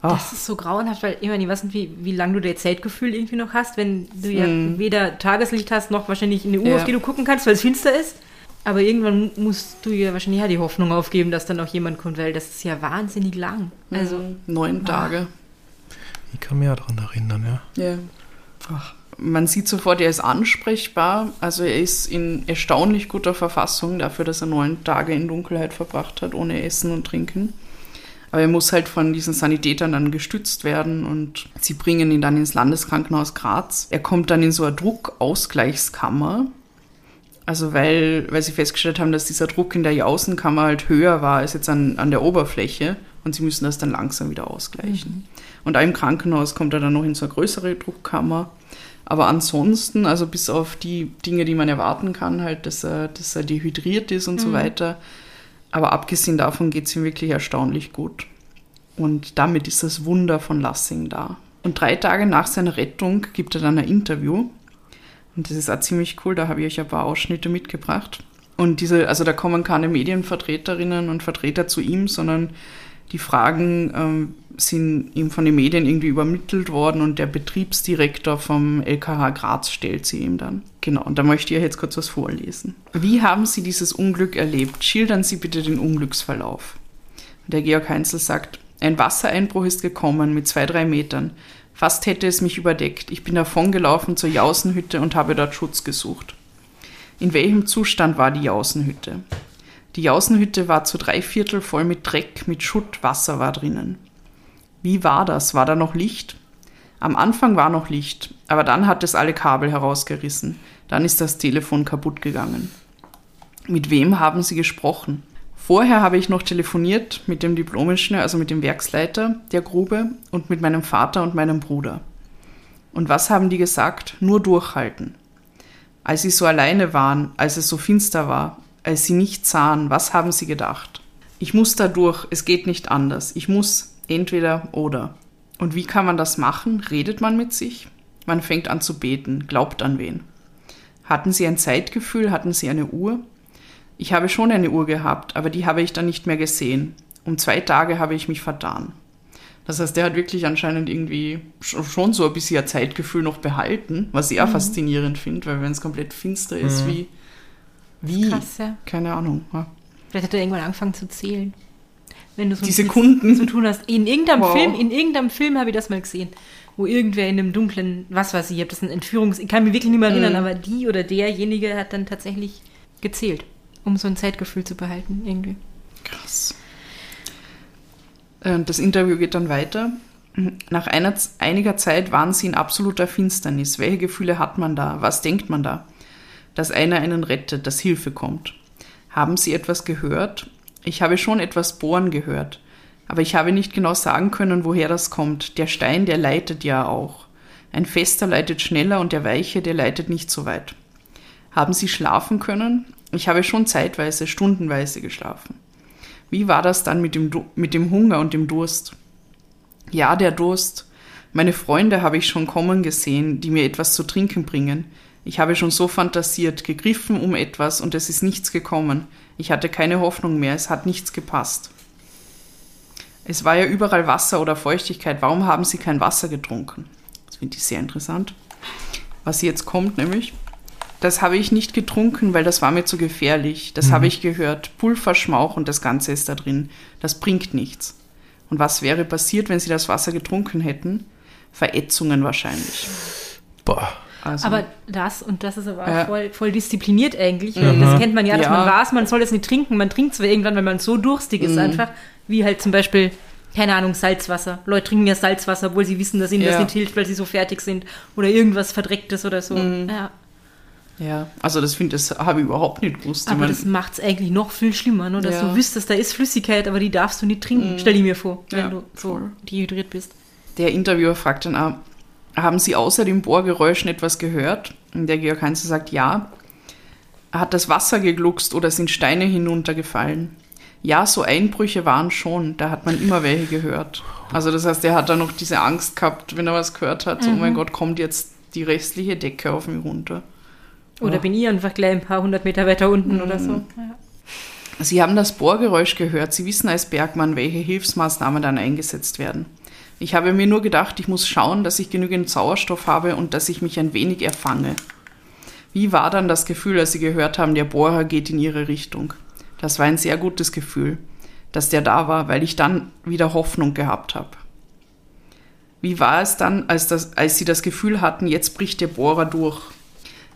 Das ist so grauenhaft, weil ich meine, ich weiß nicht, wie, wie lange du das Zeltgefühl irgendwie noch hast, wenn du ja Hm. weder Tageslicht hast, noch wahrscheinlich eine Uhr, Ja. auf die du gucken kannst, weil es finster ist. Aber irgendwann musst du ja wahrscheinlich ja die Hoffnung aufgeben, dass dann auch jemand kommt, weil das ist ja wahnsinnig lang. Also, neun Tage. Ich kann mich auch daran erinnern, ja. Ja. Ach, man sieht sofort, er ist ansprechbar. Also er ist in erstaunlich guter Verfassung dafür, dass er neun Tage in Dunkelheit verbracht hat, ohne Essen und Trinken. Aber er muss halt von diesen Sanitätern dann gestützt werden und sie bringen ihn dann ins Landeskrankenhaus Graz. Er kommt dann in so eine Druckausgleichskammer. Also weil, weil sie festgestellt haben, dass dieser Druck in der Jausenkammer halt höher war als jetzt an, an der Oberfläche und sie müssen das dann langsam wieder ausgleichen. Mhm. Und auch im Krankenhaus kommt er dann noch in so eine größere Druckkammer. Aber ansonsten, also bis auf die Dinge, die man erwarten kann, halt, dass er, dass er dehydriert ist und mhm. so weiter. Aber abgesehen davon geht es ihm wirklich erstaunlich gut. Und damit ist das Wunder von Lassing da. Und drei Tage nach seiner Rettung gibt er dann ein Interview. Und das ist auch ziemlich cool, da habe ich euch ein paar Ausschnitte mitgebracht. Und diese, also da kommen keine Medienvertreterinnen und Vertreter zu ihm, sondern die Fragen ähm, sind ihm von den Medien irgendwie übermittelt worden und der Betriebsdirektor vom LKH Graz stellt sie ihm dann. Genau, und da möchte ich jetzt kurz was vorlesen. Wie haben Sie dieses Unglück erlebt? Schildern Sie bitte den Unglücksverlauf. Der Georg Heinzel sagt, ein Wassereinbruch ist gekommen mit zwei, drei Metern. Fast hätte es mich überdeckt. Ich bin davongelaufen zur Jausenhütte und habe dort Schutz gesucht. In welchem Zustand war die Jausenhütte? Die Jausenhütte war zu drei Viertel voll mit Dreck, mit Schutt, Wasser war drinnen. Wie war das? War da noch Licht? Am Anfang war noch Licht, aber dann hat es alle Kabel herausgerissen. Dann ist das Telefon kaputt gegangen. Mit wem haben Sie gesprochen? Vorher habe ich noch telefoniert mit dem Diplomingenieur, also mit dem Werksleiter der Grube und mit meinem Vater und meinem Bruder. Und was haben die gesagt? Nur durchhalten. Als sie so alleine waren, als es so finster war, als sie nicht sahen, was haben sie gedacht? Ich muss da durch, es geht nicht anders. Ich muss entweder oder. Und wie kann man das machen? Redet man mit sich? Man fängt an zu beten, glaubt an wen. Hatten Sie ein Zeitgefühl? Hatten Sie eine Uhr? Ich habe schon eine Uhr gehabt, aber die habe ich dann nicht mehr gesehen. Um zwei Tage habe ich mich vertan. Das heißt, der hat wirklich anscheinend irgendwie schon so ein bisschen ein Zeitgefühl noch behalten, was ich auch mhm. faszinierend finde, weil wenn es komplett finster ist, mhm. wie wie? Krass, ja. Keine Ahnung. Ja. Vielleicht hat er irgendwann angefangen zu zählen. Wenn du so die Sekunden zu tun hast. In irgendeinem wow. Film, in irgendeinem Film habe ich das mal gesehen, wo irgendwer in einem dunklen, was weiß ich, ich habe das ein Entführungs, ich kann mich wirklich nicht mehr erinnern, mhm. aber die oder derjenige hat dann tatsächlich gezählt, um so ein Zeitgefühl zu behalten irgendwie. Krass. Das Interview geht dann weiter. Nach einer, einiger Zeit waren sie in absoluter Finsternis. Welche Gefühle hat man da? Was denkt man da? dass einer einen rettet, dass Hilfe kommt. Haben Sie etwas gehört? Ich habe schon etwas bohren gehört, aber ich habe nicht genau sagen können, woher das kommt. Der Stein, der leitet ja auch. Ein fester leitet schneller und der weiche, der leitet nicht so weit. Haben Sie schlafen können? Ich habe schon zeitweise, stundenweise geschlafen. Wie war das dann mit dem, mit dem Hunger und dem Durst? Ja, der Durst. Meine Freunde habe ich schon kommen gesehen, die mir etwas zu trinken bringen. Ich habe schon so fantasiert, gegriffen um etwas und es ist nichts gekommen. Ich hatte keine Hoffnung mehr, es hat nichts gepasst. Es war ja überall Wasser oder Feuchtigkeit. Warum haben Sie kein Wasser getrunken? Das finde ich sehr interessant. Was jetzt kommt, nämlich, das habe ich nicht getrunken, weil das war mir zu gefährlich. Das mhm. habe ich gehört. Pulverschmauch und das Ganze ist da drin. Das bringt nichts. Und was wäre passiert, wenn Sie das Wasser getrunken hätten? Verätzungen wahrscheinlich. Boah. Also, aber das, und das ist aber ja. voll, voll diszipliniert eigentlich, mhm. das kennt man ja, dass ja. man weiß, man soll das nicht trinken. Man trinkt zwar irgendwann, wenn man so durstig ist, mhm. einfach, wie halt zum Beispiel, keine Ahnung, Salzwasser. Leute trinken ja Salzwasser, obwohl sie wissen, dass ihnen ja. das nicht hilft, weil sie so fertig sind. Oder irgendwas Verdrecktes oder so. Mhm. Ja. Ja, also das finde das habe ich überhaupt nicht gewusst. Aber das macht es eigentlich noch viel schlimmer, ne? dass ja. du wüsstest, da ist Flüssigkeit, aber die darfst du nicht trinken. Mhm. Stell dir mir vor, wenn ja, du so voll. dehydriert bist. Der Interviewer fragt dann auch, haben Sie außer dem Bohrgeräuschen etwas gehört? Und der Georg Heinze sagt ja. Hat das Wasser gegluckst oder sind Steine hinuntergefallen? Ja, so Einbrüche waren schon. Da hat man immer welche gehört. Also das heißt, er hat da noch diese Angst gehabt, wenn er was gehört hat. Mhm. So, oh mein mhm. Gott, kommt jetzt die restliche Decke auf mich runter. Oder oh. bin ich einfach gleich ein paar hundert Meter weiter unten mhm. oder so. Ja. Sie haben das Bohrgeräusch gehört. Sie wissen als Bergmann, welche Hilfsmaßnahmen dann eingesetzt werden. Ich habe mir nur gedacht, ich muss schauen, dass ich genügend Sauerstoff habe und dass ich mich ein wenig erfange. Wie war dann das Gefühl, als Sie gehört haben, der Bohrer geht in Ihre Richtung? Das war ein sehr gutes Gefühl, dass der da war, weil ich dann wieder Hoffnung gehabt habe. wie war es dann, als, das, als sie das Gefühl hatten, jetzt bricht der Bohrer durch?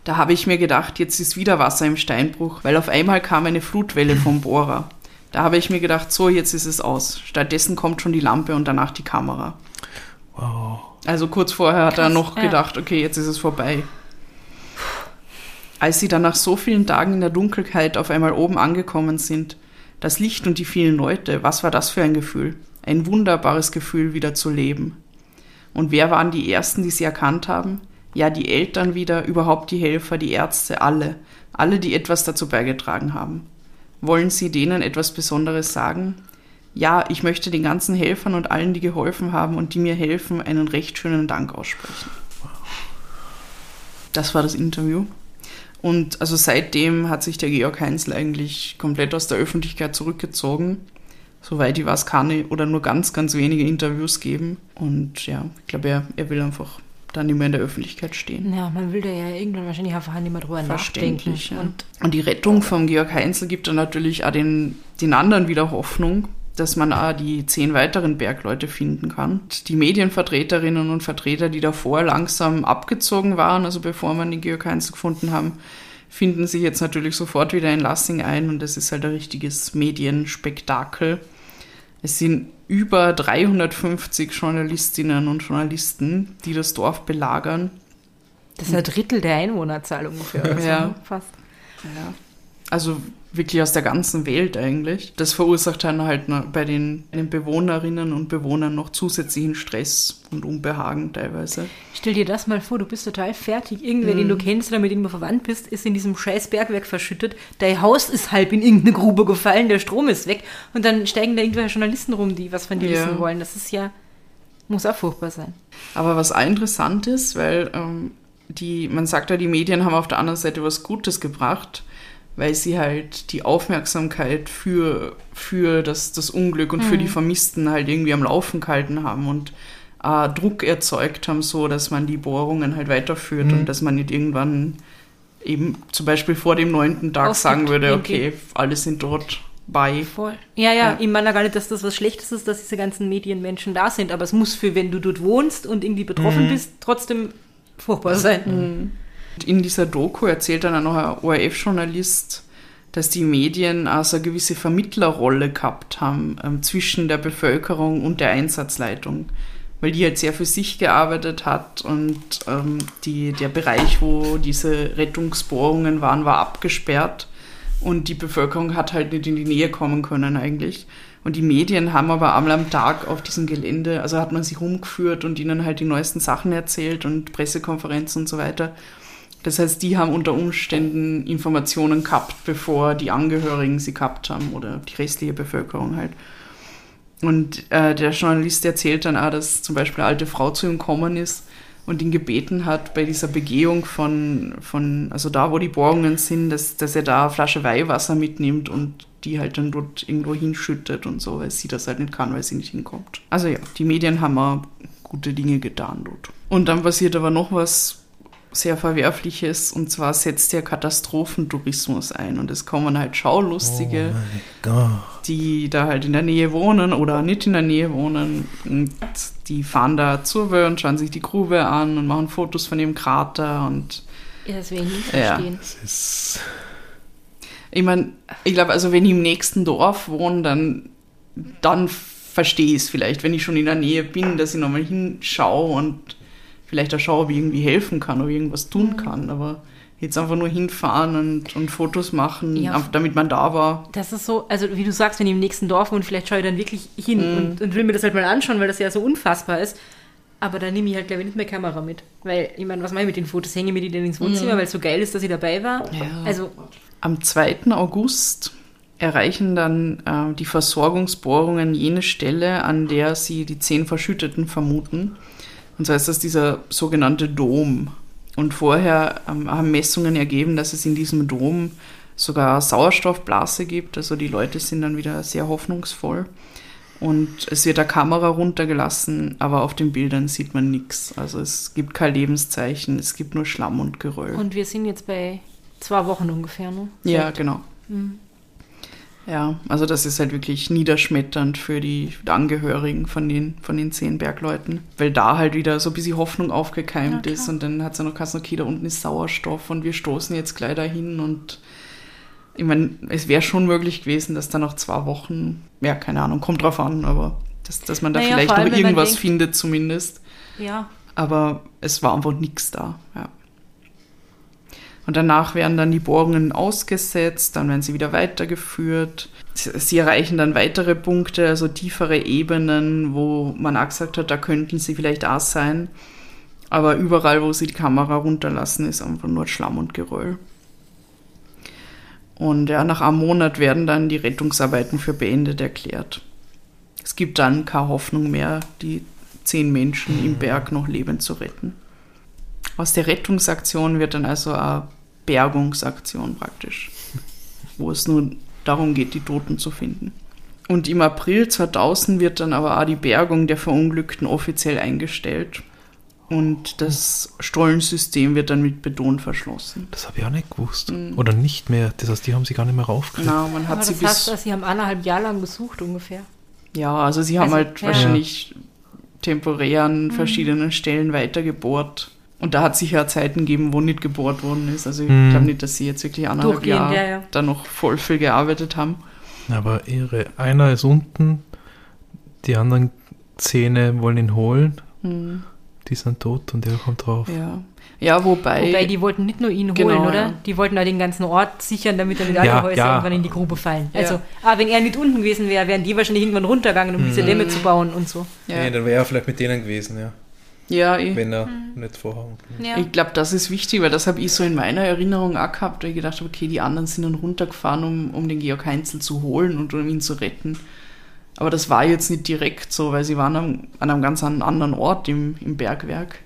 Da habe ich mir gedacht, jetzt ist wieder Wasser im Steinbruch, weil auf einmal kam eine Flutwelle vom Bohrer. Da habe ich mir gedacht, so, jetzt ist es aus. Stattdessen kommt schon die Lampe und danach die Kamera. Wow. Also kurz vorher hat er Krass, noch ja. gedacht, okay, jetzt ist es vorbei. Als sie dann nach so vielen Tagen in der Dunkelheit auf einmal oben angekommen sind, das Licht und die vielen Leute, was war das für ein Gefühl? Ein wunderbares Gefühl, wieder zu leben. Und wer waren die Ersten, die sie erkannt haben? Ja, die Eltern wieder, überhaupt die Helfer, die Ärzte, alle. Alle, die etwas dazu beigetragen haben. Wollen Sie denen etwas Besonderes sagen? Ja, ich möchte den ganzen Helfern und allen, die geholfen haben und die mir helfen, einen recht schönen Dank aussprechen. Das war das Interview. Und also seitdem hat sich der Georg Heinzel eigentlich komplett aus der Öffentlichkeit zurückgezogen. Soweit ich weiß, kann ich oder nur ganz, ganz wenige Interviews geben. Und ja, ich glaube, er, er will einfach da nicht mehr in der Öffentlichkeit stehen. Ja, man will da ja irgendwann wahrscheinlich einfach nicht mehr drüber nachdenken. Ja. Und Und die Rettung vom Georg Heinzel gibt dann natürlich auch den, den anderen wieder Hoffnung, dass man auch die zehn weiteren Bergleute finden kann. Die Medienvertreterinnen und Vertreter, die davor langsam abgezogen waren, also bevor man den Georg Heinzel gefunden haben, finden sich jetzt natürlich sofort wieder in Lassing ein und das ist halt ein richtiges Medienspektakel. Es sind über 350 Journalistinnen und Journalisten, die das Dorf belagern. das ist ein Drittel der Einwohnerzahl ungefähr. Oder so, Ja. Fast. Ja. Also wirklich aus der ganzen Welt eigentlich. Das verursacht dann halt bei den, den Bewohnerinnen und Bewohnern noch zusätzlichen Stress und Unbehagen teilweise. Stell dir das mal vor, du bist total fertig. Irgendwer, den du kennst oder mit dem du verwandt bist, ist in diesem scheiß Bergwerk verschüttet. Dein Haus ist halb in irgendeine Grube gefallen, der Strom ist weg. Und dann steigen da irgendwelche Journalisten rum, die was von dir Ja. wissen wollen. Das ist ja, muss auch furchtbar sein. Aber was auch interessant ist, weil ähm, die, man sagt ja, die Medien haben auf der anderen Seite was Gutes gebracht, weil sie halt die Aufmerksamkeit für, für das, das Unglück und für die Vermissten halt irgendwie am Laufen gehalten haben und äh, Druck erzeugt haben, so dass man die Bohrungen halt weiterführt und dass man nicht irgendwann eben zum Beispiel vor dem neunten Tag Aufgibt, sagen würde, irgendwie. okay, alle sind dort bei. Voll. Ja, ja, Ja. ich meine gar nicht, dass das was Schlechtes ist, dass diese ganzen Medienmenschen da sind, aber es muss für, wenn du dort wohnst und irgendwie betroffen bist, trotzdem furchtbar sein. Und in dieser Doku erzählt dann auch ein ORF-Journalist, dass die Medien also eine gewisse Vermittlerrolle gehabt haben ähm, zwischen der Bevölkerung und der Einsatzleitung, weil die halt sehr für sich gearbeitet hat und ähm, die, der Bereich, wo diese Rettungsbohrungen waren, war abgesperrt und die Bevölkerung hat halt nicht in die Nähe kommen können eigentlich. Und die Medien haben aber einmal am Tag auf diesem Gelände, also hat man sie rumgeführt und ihnen halt die neuesten Sachen erzählt und Pressekonferenzen und so weiter. Das heißt, die haben unter Umständen Informationen gehabt, bevor die Angehörigen sie gehabt haben oder die restliche Bevölkerung halt. Und äh, der Journalist erzählt dann auch, dass zum Beispiel eine alte Frau zu ihm gekommen ist und ihn gebeten hat, bei dieser Begehung von, von also da, wo die Bohrungen sind, dass, dass er da eine Flasche Weihwasser mitnimmt und die halt dann dort irgendwo hinschüttet und so, weil sie das halt nicht kann, weil sie nicht hinkommt. Also ja, die Medien haben auch gute Dinge getan dort. Und dann passiert aber noch was sehr Verwerfliches und zwar setzt der Katastrophentourismus ein und es kommen halt Schaulustige, Gott. die da halt in der Nähe wohnen oder nicht in der Nähe wohnen und die fahren da zur Wöhr und schauen sich die Grube an und machen Fotos von dem Krater und Ja, das will ich Ja. verstehen. Das ist. ich meine, ich glaube, also wenn ich im nächsten Dorf wohne, dann, dann verstehe ich es vielleicht, wenn ich schon in der Nähe bin, dass ich nochmal hinschaue und vielleicht auch schaue, ob ich irgendwie helfen kann oder irgendwas tun kann. Aber jetzt einfach nur hinfahren und, und Fotos machen, Ja. damit man da war. Das ist so, also wie du sagst, wenn ich im nächsten Dorf wohne, vielleicht schaue ich dann wirklich hin Mhm. und, und will mir das halt mal anschauen, weil das ja so unfassbar ist. Aber dann nehme ich halt, glaube ich, nicht mehr Kamera mit. Weil, ich meine, was mache ich mit den Fotos? Hänge ich mir die denn ins Wohnzimmer, weil es so geil ist, dass ich dabei war? Mhm. Ja. Also, Am 2. August erreichen dann äh, die Versorgungsbohrungen jene Stelle, an der sie die zehn Verschütteten vermuten. Und zwar ist das dieser sogenannte Dom. Und vorher ähm, haben Messungen ergeben, dass es in diesem Dom sogar Sauerstoffblase gibt. Also die Leute sind dann wieder sehr hoffnungsvoll. Und es wird eine Kamera runtergelassen, aber auf den Bildern sieht man nichts. Also es gibt kein Lebenszeichen, es gibt nur Schlamm und Geröll. und wir sind jetzt bei zwei Wochen ungefähr, ne? Ja, genau. Ja, also das ist halt wirklich niederschmetternd für die Angehörigen von den, von den zehn Bergleuten, weil da halt wieder so ein bisschen Hoffnung aufgekeimt Ja, ist und dann hat es ja noch gesagt, okay, da unten ist Sauerstoff und wir stoßen jetzt gleich dahin und ich meine, es wäre schon möglich gewesen, dass da noch zwei Wochen, ja, keine Ahnung, kommt drauf an, aber dass, dass man da Naja, vielleicht noch allem, man irgendwas denkt- findet zumindest. Ja. Aber es war einfach nichts da, ja. Und danach werden dann die Bohrungen ausgesetzt, dann werden sie wieder weitergeführt. Sie erreichen dann weitere Punkte, also tiefere Ebenen, wo man auch gesagt hat, da könnten sie vielleicht auch sein. Aber überall, wo sie die Kamera runterlassen, ist einfach nur Schlamm und Geröll. Und ja, nach einem Monat werden dann die Rettungsarbeiten für beendet erklärt. Es gibt dann keine Hoffnung mehr, die zehn Menschen im Berg noch lebend zu retten. Aus der Rettungsaktion wird dann also eine Bergungsaktion praktisch, wo es nur darum geht, die Toten zu finden. Und im April 2000 wird dann aber auch die Bergung der Verunglückten offiziell eingestellt. Und das Stollensystem wird dann mit Beton verschlossen. Das habe ich auch nicht gewusst. Oder nicht mehr. Das heißt, die haben sie gar nicht mehr raufgekriegt. Na, man hat Aber sie das bis. heißt, dass sie haben anderthalb Jahre lang gesucht ungefähr. Ja, also sie haben Also, halt ja. wahrscheinlich temporär an verschiedenen Stellen weitergebohrt. Und da hat sich ja Zeiten gegeben, wo nicht gebohrt worden ist. Also ich Mhm. glaube nicht, dass sie jetzt wirklich anderthalb Jahre ja, ja. da noch voll viel gearbeitet haben. Aber irre. Einer ist unten, die anderen Zähne wollen ihn holen. Mhm. Die sind tot und er kommt drauf. Ja. Ja, wobei. Wobei, die wollten nicht nur ihn holen, Genau, oder? ja. Die wollten da den ganzen Ort sichern, damit dann wieder alle Ja, Häuser ja. irgendwann in die Grube fallen. Ja. Also, aber wenn er nicht unten gewesen wäre, wären die wahrscheinlich irgendwann runtergegangen, um diese Dämme zu bauen und so. ja, dann wäre er vielleicht mit denen gewesen, ja. Ja ich, Wenn er nicht vorher unten. Ja. ich glaube, das ist wichtig, weil das habe ich so in meiner Erinnerung auch gehabt, weil ich gedacht habe, okay, die anderen sind dann runtergefahren, um, um den Georg Heinzel zu holen und um ihn zu retten. Aber das war jetzt nicht direkt so, weil sie waren am, an einem ganz an- anderen Ort im, im Bergwerk.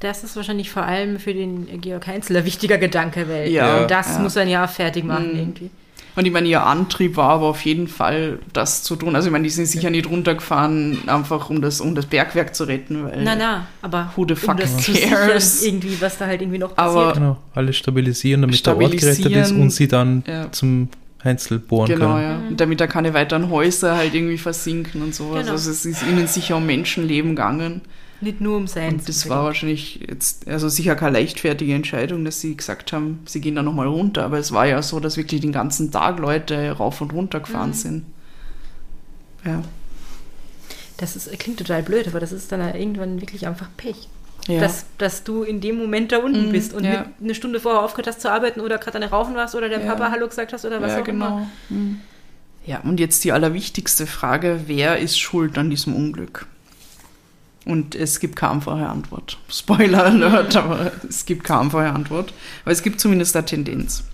Das ist wahrscheinlich vor allem für den Georg Heinzel ein wichtiger Gedanke, weil Ja, das ja. muss er ein Jahr fertig machen Mhm. irgendwie. Und ich meine, ihr Antrieb war aber auf jeden Fall, das zu tun. Also ich meine, die sind sicher nicht runtergefahren, einfach um das, um das Bergwerk zu retten, weil Na, na, aber Who the fuck um das zu cares? sichern, irgendwie, was da halt irgendwie noch Aber- passiert. Genau, alles stabilisieren, damit der Ort gerettet ist Stabilisieren. und sie dann Ja. zum Heinzel bohren Genau, können. ja. Und damit da keine weiteren Häuser halt irgendwie versinken und sowas. Genau. Also es ist ihnen sicher um Menschenleben gegangen. Nicht nur um sein Und das war wahrscheinlich jetzt, also sicher keine leichtfertige Entscheidung, dass sie gesagt haben, sie gehen da nochmal runter. Aber es war ja so, dass wirklich den ganzen Tag Leute rauf und runter gefahren Mhm. sind. Ja. Das ist, klingt total blöd, aber das ist dann irgendwann wirklich einfach Pech. ja. Dass, dass du in dem Moment da unten Mhm, bist und ja. eine Stunde vorher aufgehört hast zu arbeiten oder gerade eine Rauchen warst oder der Ja. Papa Hallo gesagt hast oder was auch genau. immer. Mhm. Ja, und jetzt die allerwichtigste Frage, wer ist schuld an diesem Unglück? Und es gibt keine einfache Antwort. Spoiler Alert, aber es gibt keine einfache Antwort. Aber es gibt zumindest eine Tendenz.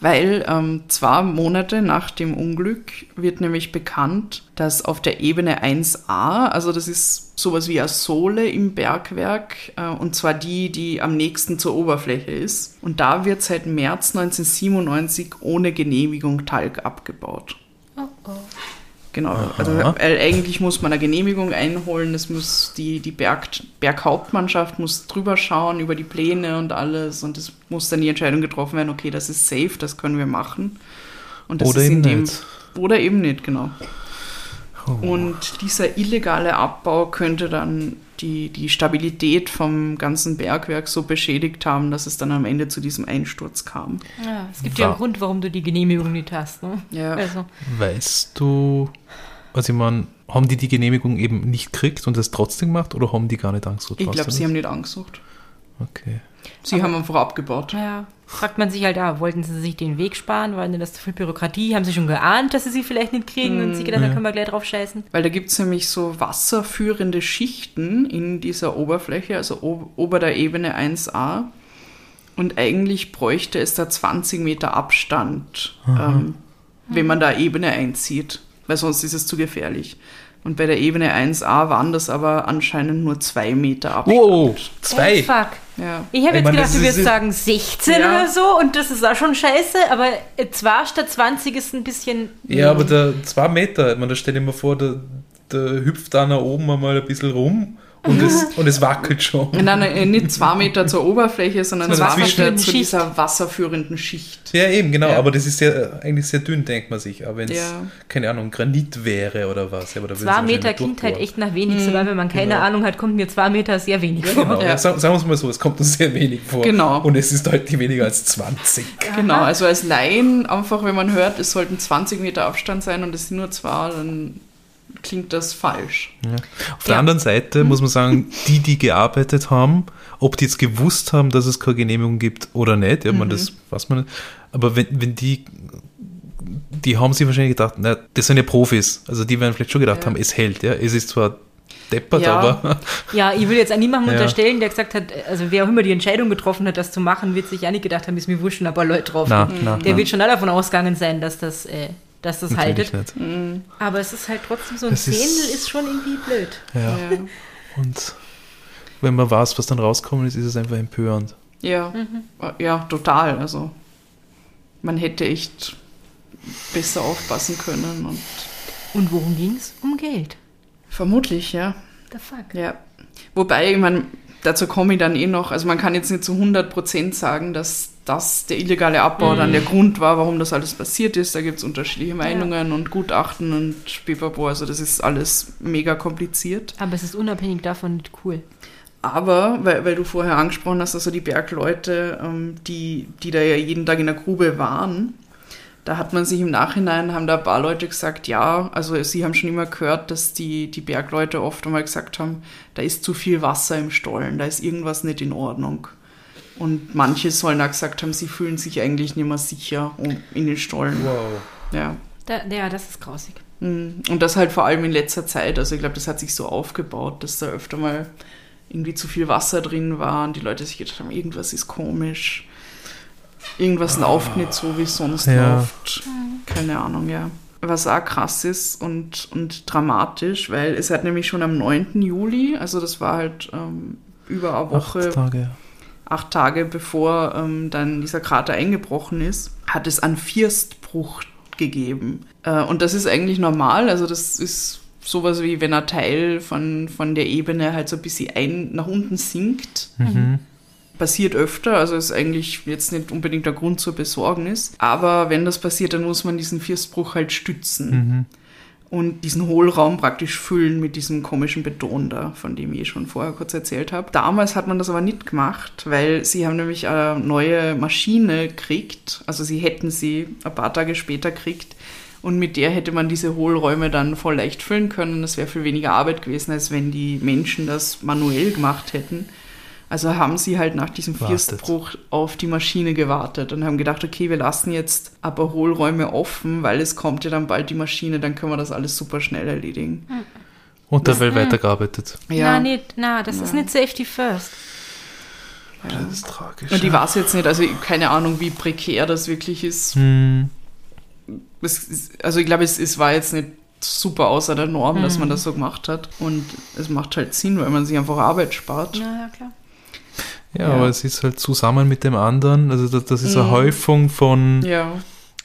Weil ähm, zwei Monate nach dem Unglück wird nämlich bekannt, dass auf der Ebene 1a, also das ist sowas wie eine Sohle im Bergwerk, äh, und zwar die, die am nächsten zur Oberfläche ist. Und da wird seit März 1997 ohne Genehmigung Talg abgebaut. Oh, oh. Genau, also Aha. weil eigentlich muss man eine Genehmigung einholen, es muss die, die Berg, Berghauptmannschaft muss drüber schauen über die Pläne und alles und es muss dann die Entscheidung getroffen werden, okay, das ist safe, das können wir machen. Und das Oder ist in eben dem, nicht. Oder eben nicht, genau. Oh. Und dieser illegale Abbau könnte dann die, die Stabilität vom ganzen Bergwerk so beschädigt haben, dass es dann am Ende zu diesem Einsturz kam. Ja, es gibt ja einen. Grund, warum du die Genehmigung nicht hast. Ne? Ja. Also, Weißt du, also ich meine, haben die die Genehmigung eben nicht gekriegt und es trotzdem gemacht oder haben die gar nicht angesucht? Ich glaube, sie das? haben nicht angesucht. Okay. Sie haben einfach abgebaut. naja, fragt man sich halt, ah, wollten sie sich den Weg sparen? War denn das zu viel Bürokratie? Haben sie schon geahnt, dass sie sie vielleicht nicht kriegen und sie gedacht, da Ja. können wir gleich drauf scheißen? Weil da gibt es nämlich so wasserführende Schichten in dieser Oberfläche, also ob ober der Ebene 1a. Und eigentlich bräuchte es da 20 Meter Abstand, ähm, wenn man da Ebene einzieht, weil sonst ist es zu gefährlich. Und bei der Ebene 1a waren das aber anscheinend nur zwei Meter Abstand. Wow, zwei. Oh, fuck. Ja. Ich habe Ich jetzt meine, gedacht, du wirst sagen 16 Ja. oder so und das ist auch schon scheiße, aber äh, zwei statt 20 ist ein bisschen. Ja, aber der zwei Meter, ich meine, da stell dir mal vor, da, da hüpft einer oben einmal ein bisschen rum Und es, und es wackelt schon. Nein, nein, nicht zwei Meter zur Oberfläche, sondern So zwei. Meter zu Schicht. dieser wasserführenden Schicht. Ja, eben, genau. Ja. Aber das ist ja äh, eigentlich sehr dünn, denkt man sich. Aber wenn es, Ja. keine Ahnung, Granit wäre oder was. Ja, aber da Zwei Meter klingt halt echt nach wenig, so, weil wenn man keine Genau. Ahnung hat, kommt mir zwei Meter sehr wenig vor. Genau, Ja. ja. sagen, sagen wir es mal so, es kommt uns sehr wenig vor. Genau. Und es ist deutlich weniger als 20. Genau, also als Laien, einfach wenn man hört, es sollten 20 Meter Abstand sein und es sind nur zwei, dann klingt das falsch. Auf der Ja. anderen Seite muss man sagen, die, die gearbeitet haben, ob die jetzt gewusst haben, dass es keine Genehmigung gibt oder nicht, ja, man, das weiß man nicht. Aber wenn, wenn die, die haben sich wahrscheinlich gedacht, na, das sind ja Profis. Also die werden vielleicht schon gedacht Ja. haben, es hält, ja. Es ist zwar deppert, Ja. aber Ja, ich will jetzt an niemandem Ja. unterstellen, der gesagt hat, also wer auch immer die Entscheidung getroffen hat, das zu machen, wird sich ja nicht gedacht haben, ist mir wurscht, aber Leute drauf. na, na, Der na, wird schon alle davon ausgegangen sein, dass das, äh, dass das natürlich haltet. nicht. Aber es ist halt trotzdem so ein ist- Zehntel ist schon irgendwie blöd. Ja. Ja, Und wenn man weiß, was dann rauskommen ist, ist es einfach empörend. ja, ja total. Also man hätte echt besser aufpassen können und Und worum ging's? Um Geld. vermutlich, ja. The fuck. Ja. Wobei, ich meine, dazu komme ich dann eh noch, also man kann jetzt nicht zu 100% sagen, dass das der illegale Abbau dann der Grund war, warum das alles passiert ist. Da gibt es unterschiedliche Meinungen und Gutachten und Pipapo, also das ist alles mega kompliziert. Aber es ist unabhängig davon nicht cool. Aber, weil, weil du vorher angesprochen hast, also die Bergleute, ähm, die, die da ja jeden Tag in der Grube waren, da hat man sich im Nachhinein, haben da ein paar Leute gesagt, ja, also sie haben schon immer gehört, dass die, die Bergleute oft einmal gesagt haben, da ist zu viel Wasser im Stollen, da ist irgendwas nicht in Ordnung. Und manche sollen auch gesagt haben, sie fühlen sich eigentlich nicht mehr sicher um, in den Stollen. Wow. Ja. Da, ja, das ist grausig. Mm, Und das halt vor allem in letzter Zeit. Also ich glaube, das hat sich so aufgebaut, dass da öfter mal irgendwie zu viel Wasser drin war und die Leute sich gedacht haben, irgendwas ist komisch. Irgendwas läuft nicht so, wie es sonst Ja. läuft. Keine Ahnung, ja. Was auch krass ist und, und dramatisch, weil es hat nämlich schon am 9. Juli, also das war halt ähm, über eine Woche, Acht Tage. Acht Tage bevor ähm, dann dieser Krater eingebrochen ist, hat es einen Firstbruch gegeben. Äh, und das ist eigentlich normal. Also das ist sowas wie wenn ein Teil von, von der Ebene halt so ein bisschen ein, nach unten sinkt. Mhm. Passiert öfter, also ist eigentlich jetzt nicht unbedingt der Grund zur Besorgnis. Aber wenn das passiert, dann muss man diesen Firstbruch halt stützen Mhm. Und diesen Hohlraum praktisch füllen mit diesem komischen Beton da, von dem ich eh schon vorher kurz erzählt habe. Damals hat man das aber nicht gemacht, weil sie haben nämlich eine neue Maschine gekriegt, also sie hätten sie ein paar Tage später gekriegt und mit der hätte man diese Hohlräume dann voll leicht füllen können. Das wäre viel weniger Arbeit gewesen, als wenn die Menschen das manuell gemacht hätten. Also haben sie halt nach diesem. Firstbruch auf die Maschine gewartet und haben gedacht, okay, wir lassen jetzt paar Hohlräume offen, weil es kommt ja dann bald die Maschine, dann können wir das alles super schnell erledigen. Und derweil weitergearbeitet. Na, nicht, na, das ist Ja. nicht Safety First. Das ist tragisch. Und ich weiß jetzt nicht, also ich- keine Ahnung, wie prekär das wirklich ist. Hm. Es, ist- also ich glaube, es, es war jetzt nicht super außer der Norm, dass man das so gemacht hat. Und es macht halt Sinn, weil man sich einfach Arbeit spart. Ja, ja, klar. Ja, Ja. aber es ist halt zusammen mit dem anderen, also das, das ist eine Mhm. Häufung von Ja.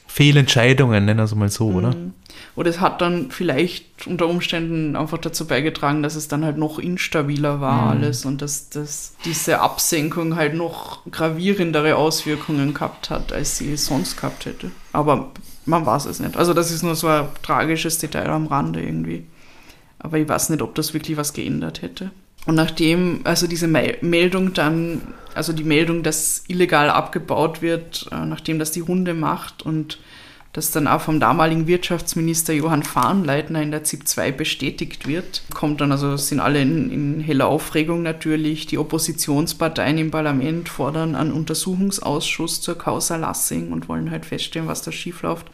Fehlentscheidungen, nennen wir es mal so, oder? Mhm. Oder es hat dann vielleicht unter Umständen einfach dazu beigetragen, dass es dann halt noch instabiler war Mhm. alles und dass, dass diese Absenkung halt noch gravierendere Auswirkungen gehabt hat, als sie sonst gehabt hätte. Aber man weiß es nicht. Also das ist nur so ein tragisches Detail am Rande irgendwie. Aber ich weiß nicht, ob das wirklich was geändert hätte. Und nachdem also diese Mel- Meldung dann, also die Meldung, dass illegal abgebaut wird, äh, nachdem das die Runde macht und das dann auch vom damaligen Wirtschaftsminister Johann Fahnleitner in der ZIP 2 bestätigt wird, kommt dann, also sind alle in, in heller Aufregung natürlich. Die Oppositionsparteien im Parlament fordern einen Untersuchungsausschuss zur Causa Lassing und wollen halt feststellen, was da schiefläuft.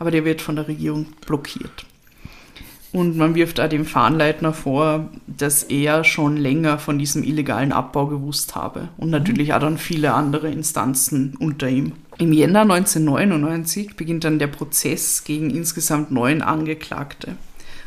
Aber der wird von der Regierung blockiert. Und man wirft auch dem Fahnleitner vor, dass er schon länger von diesem illegalen Abbau gewusst habe. Und natürlich auch dann viele andere Instanzen unter ihm. Im Jänner 1999 beginnt dann der Prozess gegen insgesamt neun Angeklagte.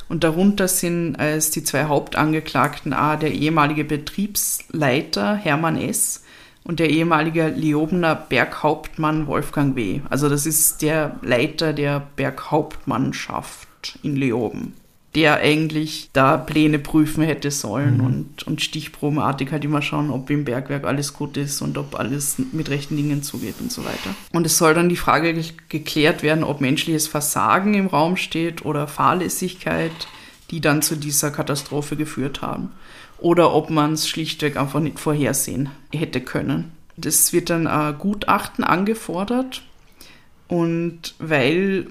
Und darunter sind als die zwei Hauptangeklagten auch der ehemalige Betriebsleiter Hermann S. und der ehemalige Leobener Berghauptmann Wolfgang W. Also das ist der Leiter der Berghauptmannschaft in Leoben. Der eigentlich da Pläne prüfen hätte sollen mhm. und, und stichprobenartig halt immer schauen, ob im Bergwerk alles gut ist und ob alles mit rechten Dingen zugeht und so weiter. Und es soll dann die Frage geklärt werden, ob menschliches Versagen im Raum steht oder Fahrlässigkeit, die dann zu dieser Katastrophe geführt haben. Oder ob man es schlichtweg einfach nicht vorhersehen hätte können. Das wird dann ein Gutachten angefordert. Und weil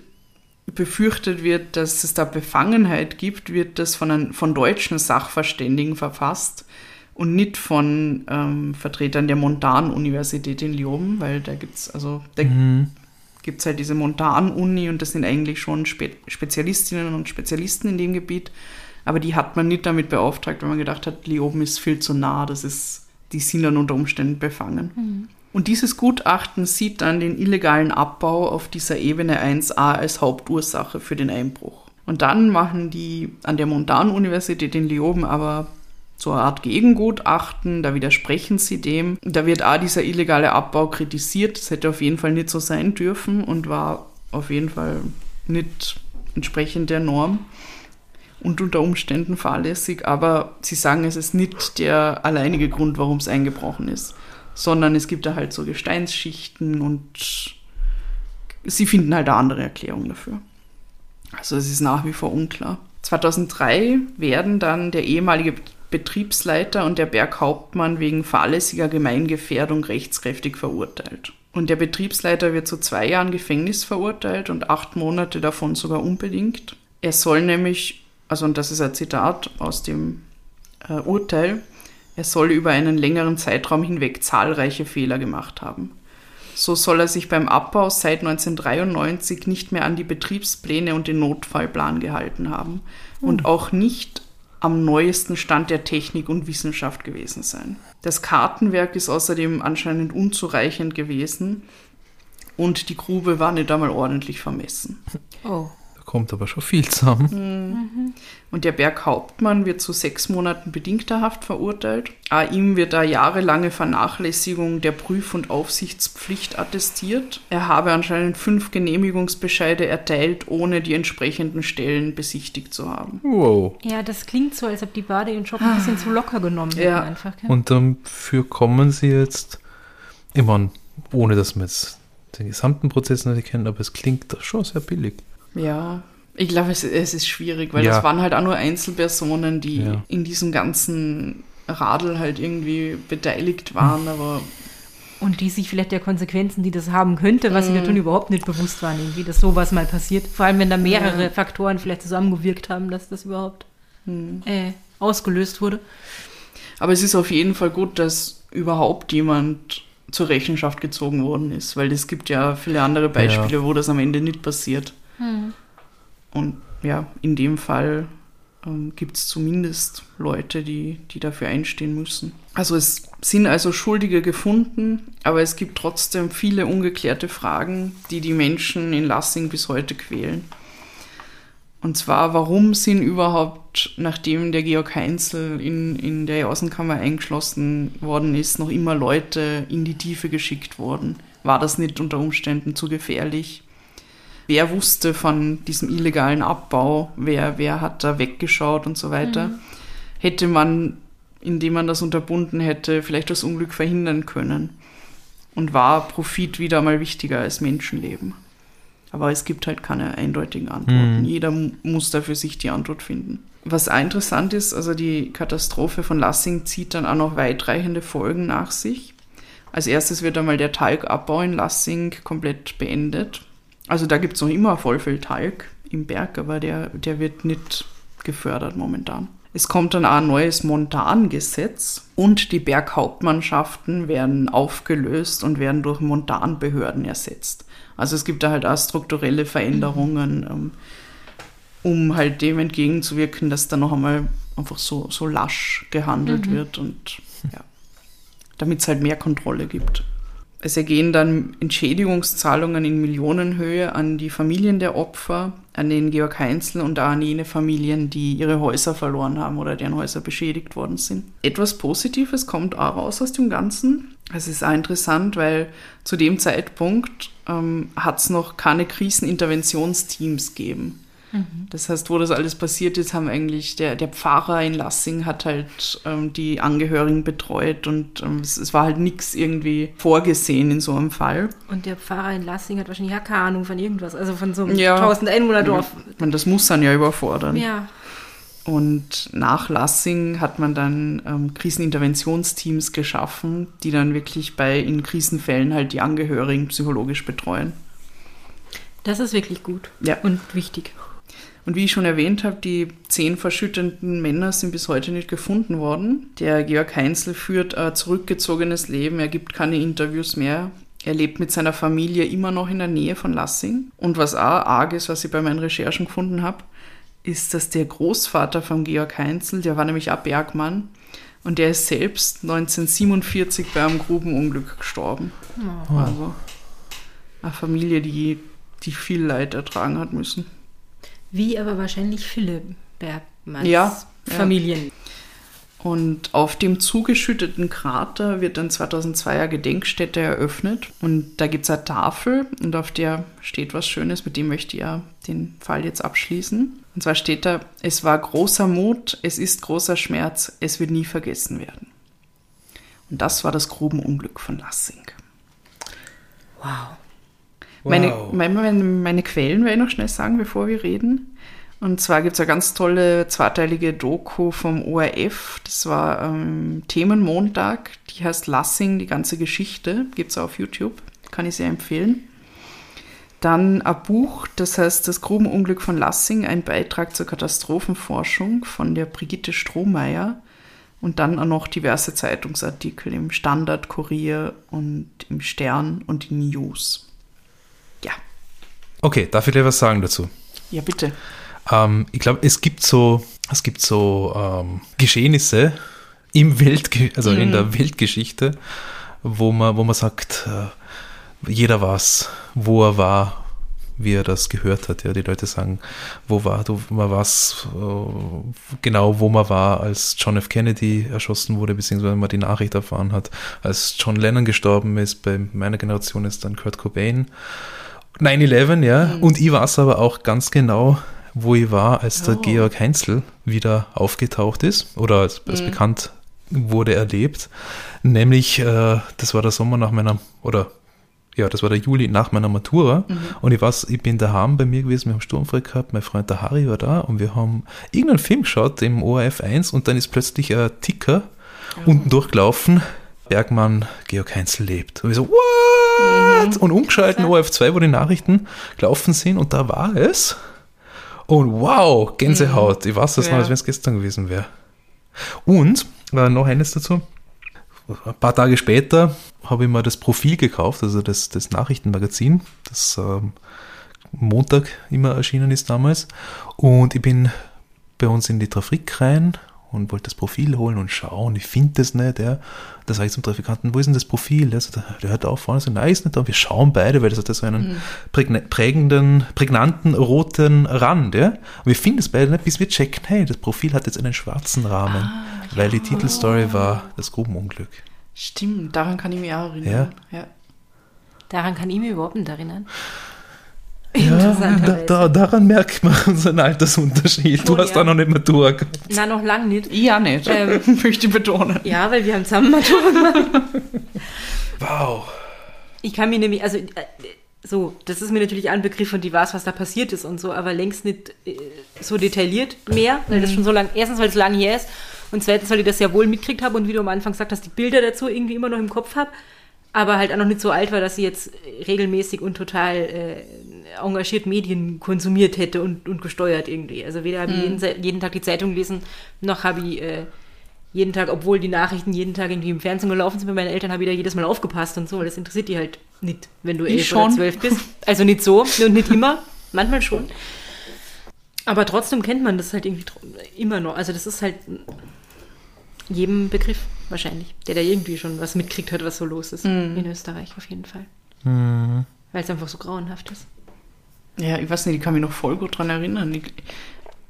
befürchtet wird, dass es da Befangenheit gibt, wird das von, einem, von deutschen Sachverständigen verfasst und nicht von ähm, Vertretern der Montan-Universität in Lyon, weil da gibt es also da mhm. gibt's halt diese Montan-Uni und das sind eigentlich schon Spe Spezialistinnen und Spezialisten in dem Gebiet, aber die hat man nicht damit beauftragt, weil man gedacht hat, Lyon ist viel zu nah, das ist, die sind dann unter Umständen befangen. Mhm. Und dieses Gutachten sieht dann den illegalen Abbau auf dieser Ebene 1a als Hauptursache für den Einbruch. Und dann machen die an der Montan-Universität in Lioben aber so eine Art Gegengutachten, da widersprechen sie dem. Da wird auch dieser illegale Abbau kritisiert, das hätte auf jeden Fall nicht so sein dürfen und war auf jeden Fall nicht entsprechend der Norm und unter Umständen fahrlässig, aber sie sagen, es ist nicht der alleinige Grund, warum es eingebrochen ist sondern es gibt da halt so Gesteinsschichten und sie finden halt eine andere Erklärung dafür. Also es ist nach wie vor unklar. 2003 werden dann der ehemalige Betriebsleiter und der Berghauptmann wegen fahrlässiger Gemeingefährdung rechtskräftig verurteilt. Und der Betriebsleiter wird zu zwei Jahren Gefängnis verurteilt und acht Monate davon sogar unbedingt. Er soll nämlich, also und das ist ein Zitat aus dem äh, Urteil, er soll über einen längeren Zeitraum hinweg zahlreiche Fehler gemacht haben. So soll er sich beim Abbau seit 1993 nicht mehr an die Betriebspläne und den Notfallplan gehalten haben hm. und auch nicht am neuesten Stand der Technik und Wissenschaft gewesen sein. Das Kartenwerk ist außerdem anscheinend unzureichend gewesen und die Grube war nicht einmal ordentlich vermessen. Oh kommt aber schon viel zusammen. Mhm. Und der Berghauptmann wird zu sechs Monaten bedingter Haft verurteilt. Auch ihm wird da jahrelange Vernachlässigung der Prüf- und Aufsichtspflicht attestiert. Er habe anscheinend fünf Genehmigungsbescheide erteilt, ohne die entsprechenden Stellen besichtigt zu haben. Wow. Ja, das klingt so, als ob die Bade ihren Job ein bisschen zu locker genommen hätten. Ja. Einfach, Und dafür kommen sie jetzt, immer ohne dass man jetzt den gesamten Prozess nicht kennt, aber es klingt schon sehr billig. Ja, ich glaube, es, es, ist schwierig, weil ja. das waren halt auch nur Einzelpersonen, die ja. in diesem ganzen Radl halt irgendwie beteiligt waren, aber. Und die sich vielleicht der Konsequenzen, die das haben könnte, was mm. sie da tun, überhaupt nicht bewusst waren, irgendwie, dass sowas mal passiert. Vor allem, wenn da mehrere ja. Faktoren vielleicht zusammengewirkt haben, dass das überhaupt mm. äh, ausgelöst wurde. Aber es ist auf jeden Fall gut, dass überhaupt jemand zur Rechenschaft gezogen worden ist, weil es gibt ja viele andere Beispiele, wo das am Ende nicht passiert. Hm. Und ja, in dem Fall ähm, gibt es zumindest Leute, die, die dafür einstehen müssen. Also es sind also Schuldige gefunden, aber es gibt trotzdem viele ungeklärte Fragen, die die Menschen in Lassing bis heute quälen. Und zwar, warum sind überhaupt, nachdem der Georg Heinzel in, in der Außenkammer eingeschlossen worden ist, noch immer Leute in die Tiefe geschickt worden? War das nicht unter Umständen zu gefährlich? Wer wusste von diesem illegalen Abbau, wer, wer hat da weggeschaut und so weiter. Mhm. Hätte man, indem man das unterbunden hätte, vielleicht das Unglück verhindern können. Und war Profit wieder mal wichtiger als Menschenleben. Aber es gibt halt keine eindeutigen Antworten. Mhm. Jeder muss da für sich die Antwort finden. Was auch interessant ist, also die Katastrophe von Lassing zieht dann auch noch weitreichende Folgen nach sich. Als erstes wird einmal der Talgabbau in Lassing komplett beendet. Also da gibt es noch immer voll viel Talg im Berg, aber der, der wird nicht gefördert momentan. Es kommt dann auch ein neues Montangesetz und die Berghauptmannschaften werden aufgelöst und werden durch Montanbehörden ersetzt. Also es gibt da halt auch strukturelle Veränderungen, mhm. ähm, um halt dem entgegenzuwirken, dass da noch einmal einfach so, so lasch gehandelt mhm. wird und ja, damit es halt mehr Kontrolle gibt. Es ergehen dann Entschädigungszahlungen in Millionenhöhe an die Familien der Opfer, an den Georg Heinzel und an jene Familien, die ihre Häuser verloren haben oder deren Häuser beschädigt worden sind. Etwas Positives kommt auch raus aus dem Ganzen. Es ist auch interessant, weil zu dem Zeitpunkt ähm, hat es noch keine Kriseninterventionsteams gegeben. Das heißt, wo das alles passiert ist, haben eigentlich der, der Pfarrer in Lassing hat halt ähm, die Angehörigen betreut und ähm, es, es war halt nichts irgendwie vorgesehen in so einem Fall. Und der Pfarrer in Lassing hat wahrscheinlich ja keine Ahnung von irgendwas, also von so einem Ja. 1000 Einwohner-Dorf. Ich meine, das muss dann ja überfordern. Ja. Und nach Lassing hat man dann ähm, Kriseninterventionsteams geschaffen, die dann wirklich bei in Krisenfällen halt die Angehörigen psychologisch betreuen. Das ist wirklich gut Ja. und wichtig. Und wie ich schon erwähnt habe, die zehn verschüttenden Männer sind bis heute nicht gefunden worden. Der Georg Heinzel führt ein zurückgezogenes Leben, er gibt keine Interviews mehr. Er lebt mit seiner Familie immer noch in der Nähe von Lassing. Und was auch arg ist, was ich bei meinen Recherchen gefunden habe, ist, dass der Großvater von Georg Heinzel, der war nämlich auch Bergmann, und der ist selbst 1947 bei einem Grubenunglück gestorben. Also eine Familie, die, die viel Leid ertragen hat müssen. Wie aber wahrscheinlich viele Bergmanns Ja, ja. Familien. Und auf dem zugeschütteten Krater wird dann 2002 eine Gedenkstätte eröffnet. Und da gibt es eine Tafel und auf der steht was Schönes, mit dem möchte ich ja den Fall jetzt abschließen. Und zwar steht da, es war großer Mut, es ist großer Schmerz, es wird nie vergessen werden. Und das war das Grubenunglück von Lassing. Wow. Meine, Wow. meine, meine, meine Quellen werde ich noch schnell sagen, bevor wir reden. Und zwar gibt es eine ganz tolle zweiteilige Doku vom ORF. Das war ähm, Themenmontag. Die heißt Lassing, die ganze Geschichte. Gibt es auf YouTube. Kann ich sehr empfehlen. Dann ein Buch, das heißt Das Grubenunglück von Lassing, ein Beitrag zur Katastrophenforschung von der Brigitte Strohmeier. Und dann auch noch diverse Zeitungsartikel im Standard, Kurier und im Stern und in News. Ja, Okay, darf ich dir was sagen dazu? ja bitte. Ähm, ich glaube, es gibt so, es gibt so ähm, Geschehnisse im Weltge also in der Weltgeschichte, wo man, wo man sagt, äh, jeder weiß, wo er war, wie er das gehört hat. Ja, die Leute sagen, wo war du, man weiß äh, genau, wo man war, als John F. Kennedy erschossen wurde, beziehungsweise man die Nachricht erfahren hat, als John Lennon gestorben ist. Bei meiner Generation ist dann Kurt Cobain. 9-11, ja. Und ich weiß aber auch ganz genau, wo ich war, als der Oh. Georg Heinzel wieder aufgetaucht ist oder als, als bekannt wurde erlebt. Nämlich, äh, das war der Sommer nach meiner, oder ja, das war der Juli nach meiner Matura. Und ich weiß, ich bin daheim bei mir gewesen, wir haben sturmfrei gehabt, mein Freund der Harry war da und wir haben irgendeinen Film geschaut, im ORF 1 und dann ist plötzlich ein Ticker unten durchgelaufen. Bergmann, Georg Heinzel lebt. Und wir so, what? Und umgeschalten ORF 2, wo die Nachrichten gelaufen sind und da war es. Und wow, Gänsehaut. Ich weiß das noch, Ja. als wenn es gestern gewesen wäre. Und äh, noch eines dazu. Ein paar Tage später habe ich mir das Profil gekauft, also das, das Nachrichtenmagazin, das ähm, Montag immer erschienen ist damals. Und ich bin bei uns in die Trafik rein und wollte das Profil holen und schauen. Ich finde das nicht. Ja. Da sage ich zum Trafikanten, wo ist denn das Profil? Der, sagt, der hört auf vorne, so, nein, ist nicht da. Wir schauen beide, weil das hat ja so einen prägn- prägenden, prägnanten roten Rand. Ja. Und wir finden es beide nicht, bis wir checken, hey, das Profil hat jetzt einen schwarzen Rahmen, weil die Titelstory war das Grubenunglück. Stimmt, daran kann ich mich auch erinnern. Ja. Daran kann ich mich überhaupt nicht erinnern. Ja, da, da, daran merkt man unseren Altersunterschied. Du Oh, hast ja. da noch nicht Matura gehabt. Na, noch lang nicht. Ich auch nicht, Ähm. möchte ich betonen. Ja, weil wir haben zusammen Matura gemacht. Wow. Ich kann mir nämlich, also äh, so, das ist mir natürlich ein Begriff und die weiß, was da passiert ist und so, aber längst nicht äh, so detailliert mehr, weil das schon so lang, erstens, weil es so lange her ist und zweitens, weil ich das ja wohl mitgekriegt habe und wie du am Anfang gesagt hast, die Bilder dazu irgendwie immer noch im Kopf habe, aber halt auch noch nicht so alt war, dass ich jetzt regelmäßig und total äh, engagiert Medien konsumiert hätte und, und gesteuert irgendwie. Also weder habe ich jeden, Se- jeden Tag die Zeitung gelesen, noch habe ich äh, jeden Tag, obwohl die Nachrichten jeden Tag irgendwie im Fernsehen gelaufen sind bei meinen Eltern, habe ich da jedes Mal aufgepasst und so, weil das interessiert die halt nicht, wenn du Ich elf oder schon. zwölf bist. Also nicht so und nicht immer, manchmal schon. Aber trotzdem kennt man das halt irgendwie immer noch. Also das ist halt jedem Begriff wahrscheinlich, der da irgendwie schon was mitkriegt hat, was so los ist in Österreich auf jeden Fall. Weil es einfach so grauenhaft ist. Ja, ich weiß nicht, ich kann mich noch voll gut dran erinnern. Ich,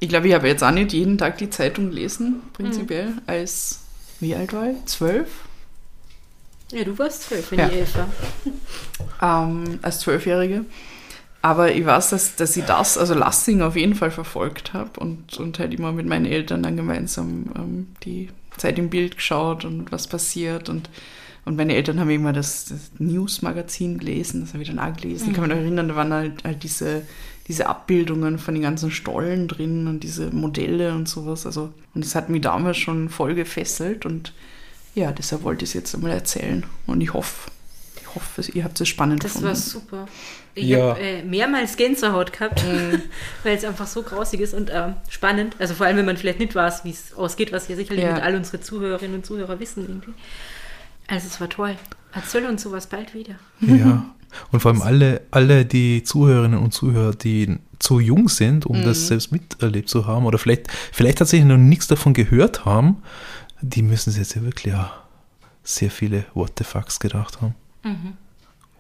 ich glaube, ich habe jetzt auch nicht jeden Tag die Zeitung gelesen, prinzipiell, als, wie alt war ich? Zwölf? Ja, du warst zwölf, wenn Ja. ich elf war. ähm, als Zwölfjährige. Aber ich weiß, dass, dass ich das, also Lassing auf jeden Fall verfolgt habe und, und halt immer mit meinen Eltern dann gemeinsam ähm, die Zeit im Bild geschaut und was passiert und und meine Eltern haben immer das, das News-Magazin gelesen, das habe ich dann auch gelesen. Mhm. Ich kann mich noch erinnern, da waren halt, halt diese, diese Abbildungen von den ganzen Stollen drin und diese Modelle und sowas. Also, und das hat mich damals schon voll gefesselt und ja, deshalb wollte ich es jetzt einmal erzählen. Und ich hoffe, ich hoffe, ihr habt es spannend das gefunden. Das war super. Ich ja. habe äh, mehrmals Gänsehaut gehabt, mhm. weil es einfach so grausig ist und äh, spannend. Also vor allem, wenn man vielleicht nicht weiß, wie es ausgeht, was ja sicherlich ja. mit all unsere Zuhörerinnen und Zuhörer wissen irgendwie. Also es war toll. Erzähl uns sowas bald wieder. Ja. Und vor allem alle, alle die Zuhörerinnen und Zuhörer, die zu jung sind, um mhm. das selbst miterlebt zu haben, oder vielleicht, vielleicht tatsächlich noch nichts davon gehört haben, die müssen sich jetzt ja wirklich ja sehr viele What the Fucks gedacht haben. Mhm.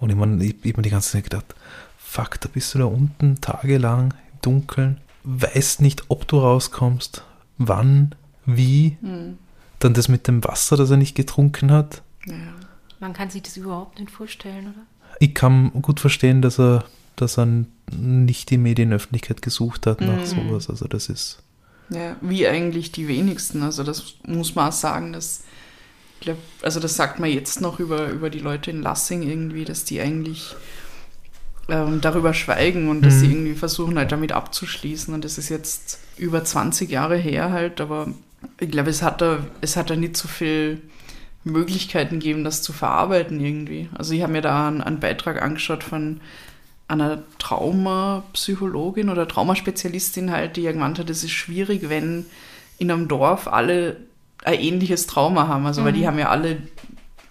Und ich meine, ich, ich habe mir die ganze Zeit gedacht, fuck, da bist du da unten tagelang im Dunkeln, weißt nicht, ob du rauskommst, wann, wie. Mhm. Dann das mit dem Wasser, das er nicht getrunken hat. Ja. Man kann sich das überhaupt nicht vorstellen, oder? Ich kann gut verstehen, dass er, dass er nicht die Medienöffentlichkeit gesucht hat nach mhm. sowas. Also das ist. Ja, wie eigentlich die wenigsten. Also das muss man auch sagen, dass also das sagt man jetzt noch über, über die Leute in Lassing irgendwie, dass die eigentlich ähm, darüber schweigen und dass sie mhm. irgendwie versuchen halt damit abzuschließen. Und das ist jetzt über 20 Jahre her halt, aber ich glaube, es hat da, es hat da nicht so viel Möglichkeiten geben, das zu verarbeiten irgendwie. Also ich habe mir da einen, einen Beitrag angeschaut von einer Traumapsychologin oder Traumaspezialistin halt, die ja gemeint hat, es ist schwierig, wenn in einem Dorf alle ein ähnliches Trauma haben. Also mhm. weil die mhm. haben ja alle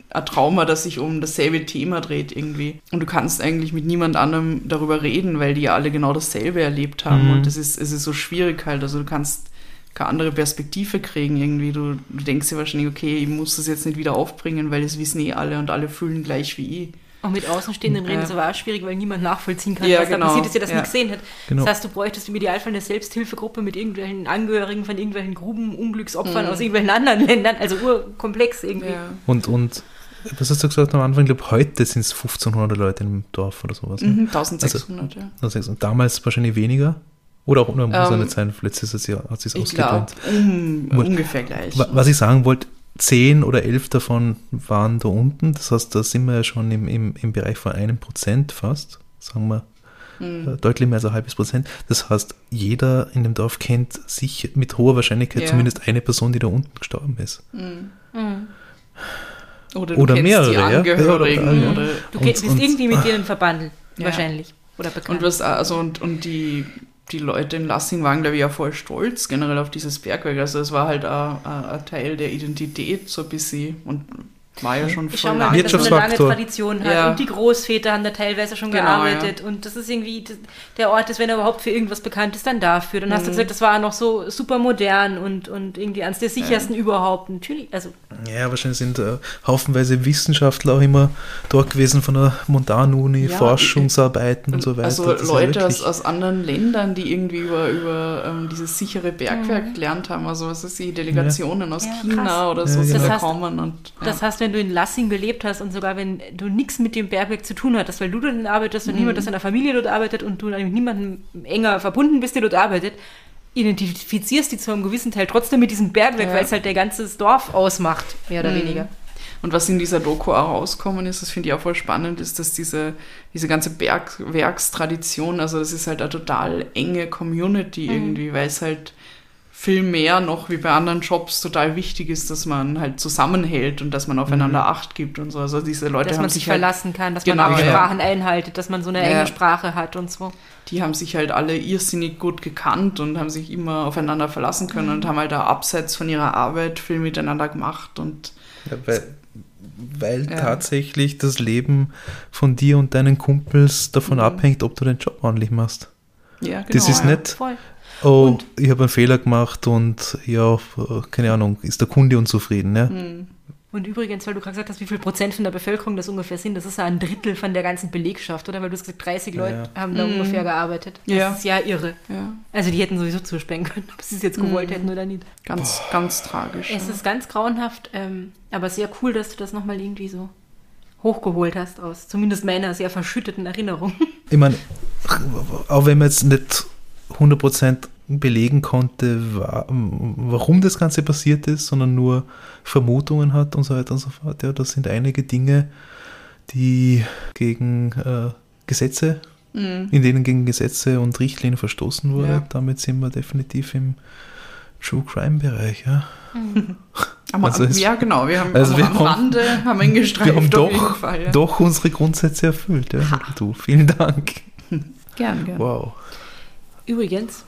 ein Trauma, das sich um dasselbe Thema dreht irgendwie. Und du kannst eigentlich mit niemand anderem darüber reden, weil die ja alle genau dasselbe erlebt haben. Mhm. Und es ist, es ist so schwierig halt. Also du kannst keine andere Perspektive kriegen irgendwie. Du, du denkst dir wahrscheinlich, okay, ich muss das jetzt nicht wieder aufbringen, weil das wissen eh alle und alle fühlen gleich wie ich. Und mit Außenstehenden reden ja. ist aber auch schwierig, weil niemand nachvollziehen kann, ja, was genau. da passiert ist, der das ja. nicht gesehen hat. Genau. Das heißt, du bräuchtest im Idealfall eine Selbsthilfegruppe mit irgendwelchen Angehörigen von irgendwelchen Gruben, Unglücksopfern mhm. aus irgendwelchen anderen Ländern, also urkomplex irgendwie. Ja. Und, und was hast du gesagt am Anfang? Ich glaube, heute sind es 1500 Leute im Dorf oder sowas. Ne? Mhm, 1600, also, ja. Also, damals wahrscheinlich weniger. Oder auch nur um um, seine Zeit, letztes Jahr hat sich ausgedehnt. Um, ungefähr gleich. Was ich sagen wollte, zehn oder elf davon waren da unten. Das heißt, da sind wir ja schon im, im, im Bereich von einem Prozent fast, sagen wir. Mhm. Deutlich mehr als ein halbes Prozent. Das heißt, jeder in dem Dorf kennt sich mit hoher Wahrscheinlichkeit ja. zumindest eine Person, die da unten gestorben ist. Mhm. Oder, oder mehrere, ja. Oder, oder, ja. Oder, du und, bist und, irgendwie mit denen verbandelt, wahrscheinlich. Oder bekannt. Und, was, also, und, und die die Leute in Lassing waren, glaube ich, ja voll stolz generell auf dieses Bergwerk. Also es war halt ein Teil der Identität so ein bisschen und war ja schon voll mal, dass eine lange Tradition hat. Ja. Und die Großväter haben da teilweise schon genau, gearbeitet. Ja. Und das ist irgendwie, der Ort ist, wenn er überhaupt für irgendwas bekannt ist, dann dafür. Dann mhm. hast du mhm. gesagt, das war noch so super modern und, und irgendwie eines der sichersten ja. überhaupt. Natürlich, also. Ja, wahrscheinlich sind äh, haufenweise Wissenschaftler auch immer dort gewesen von der Montanuni, Forschungsarbeiten und so weiter. Also das Leute aus, aus anderen Ländern, die irgendwie über, über ähm, dieses sichere Bergwerk mhm. gelernt haben. Also was ist die Delegationen aus China krass. oder so sind da kommen. Und, das heißt, wenn du in Lassing gelebt hast und sogar wenn du nichts mit dem Bergwerk zu tun hattest, weil du dort arbeitest und mhm. niemand aus deiner Familie dort arbeitet und du mit niemandem enger verbunden bist, der dort arbeitet, identifizierst die zu einem gewissen Teil trotzdem mit diesem Bergwerk, ja. weil es halt der ganze Dorf ausmacht, mehr oder mhm. weniger. Und was in dieser Doku auch rauskommen ist, das finde ich auch voll spannend, ist, dass diese, diese ganze Bergwerkstradition, also das ist halt eine total enge Community mhm. irgendwie, weil es halt viel mehr noch wie bei anderen Jobs total wichtig ist, dass man halt zusammenhält und dass man aufeinander mhm. Acht gibt und so. Also diese Leute dass haben man sich halt, verlassen kann, dass genau, man Sprachen ja. einhaltet, dass man so eine ja. enge Sprache hat und so. Die haben sich halt alle irrsinnig gut gekannt und haben sich immer aufeinander verlassen können mhm. und haben halt da abseits von ihrer Arbeit viel miteinander gemacht und ja, weil, weil tatsächlich das Leben von dir und deinen Kumpels davon mhm. abhängt, ob du den Job ordentlich machst. Ja, genau. Das ist nicht, Voll oh, und, ich habe einen Fehler gemacht und ja, keine Ahnung, ist der Kunde unzufrieden. Ja? Hm. Und übrigens, weil du gerade gesagt hast, wie viel Prozent von der Bevölkerung das ungefähr sind, das ist ja ein Drittel von der ganzen Belegschaft, oder? Weil du hast gesagt, 30 Leute ja. haben da mhm. ungefähr gearbeitet. Das ja. ist ja irre. Ja. Also die hätten sowieso zusperren können, ob sie es jetzt gewollt mhm. hätten oder nicht. Ganz, Boah. ganz tragisch. Es ist ganz grauenhaft, ähm, aber sehr cool, dass du das nochmal irgendwie so hochgeholt hast aus zumindest meiner sehr verschütteten Erinnerung. Ich meine, auch wenn man jetzt nicht 100% belegen konnte, wa- warum das Ganze passiert ist, sondern nur Vermutungen hat und so weiter und so fort. Ja, das sind einige Dinge, die gegen äh, Gesetze, Mhm. in denen gegen Gesetze und Richtlinien verstoßen wurde. Ja. Damit sind wir definitiv im True Crime Bereich. Ja. Am, Also es- ja, genau. Wir haben also am, wir am haben- Rande haben ihn gestreift Wir haben doch, Fall. Ja. doch unsere Grundsätze erfüllt. Ja. Du, vielen Dank. Gern, gern. Wow. Übrigens,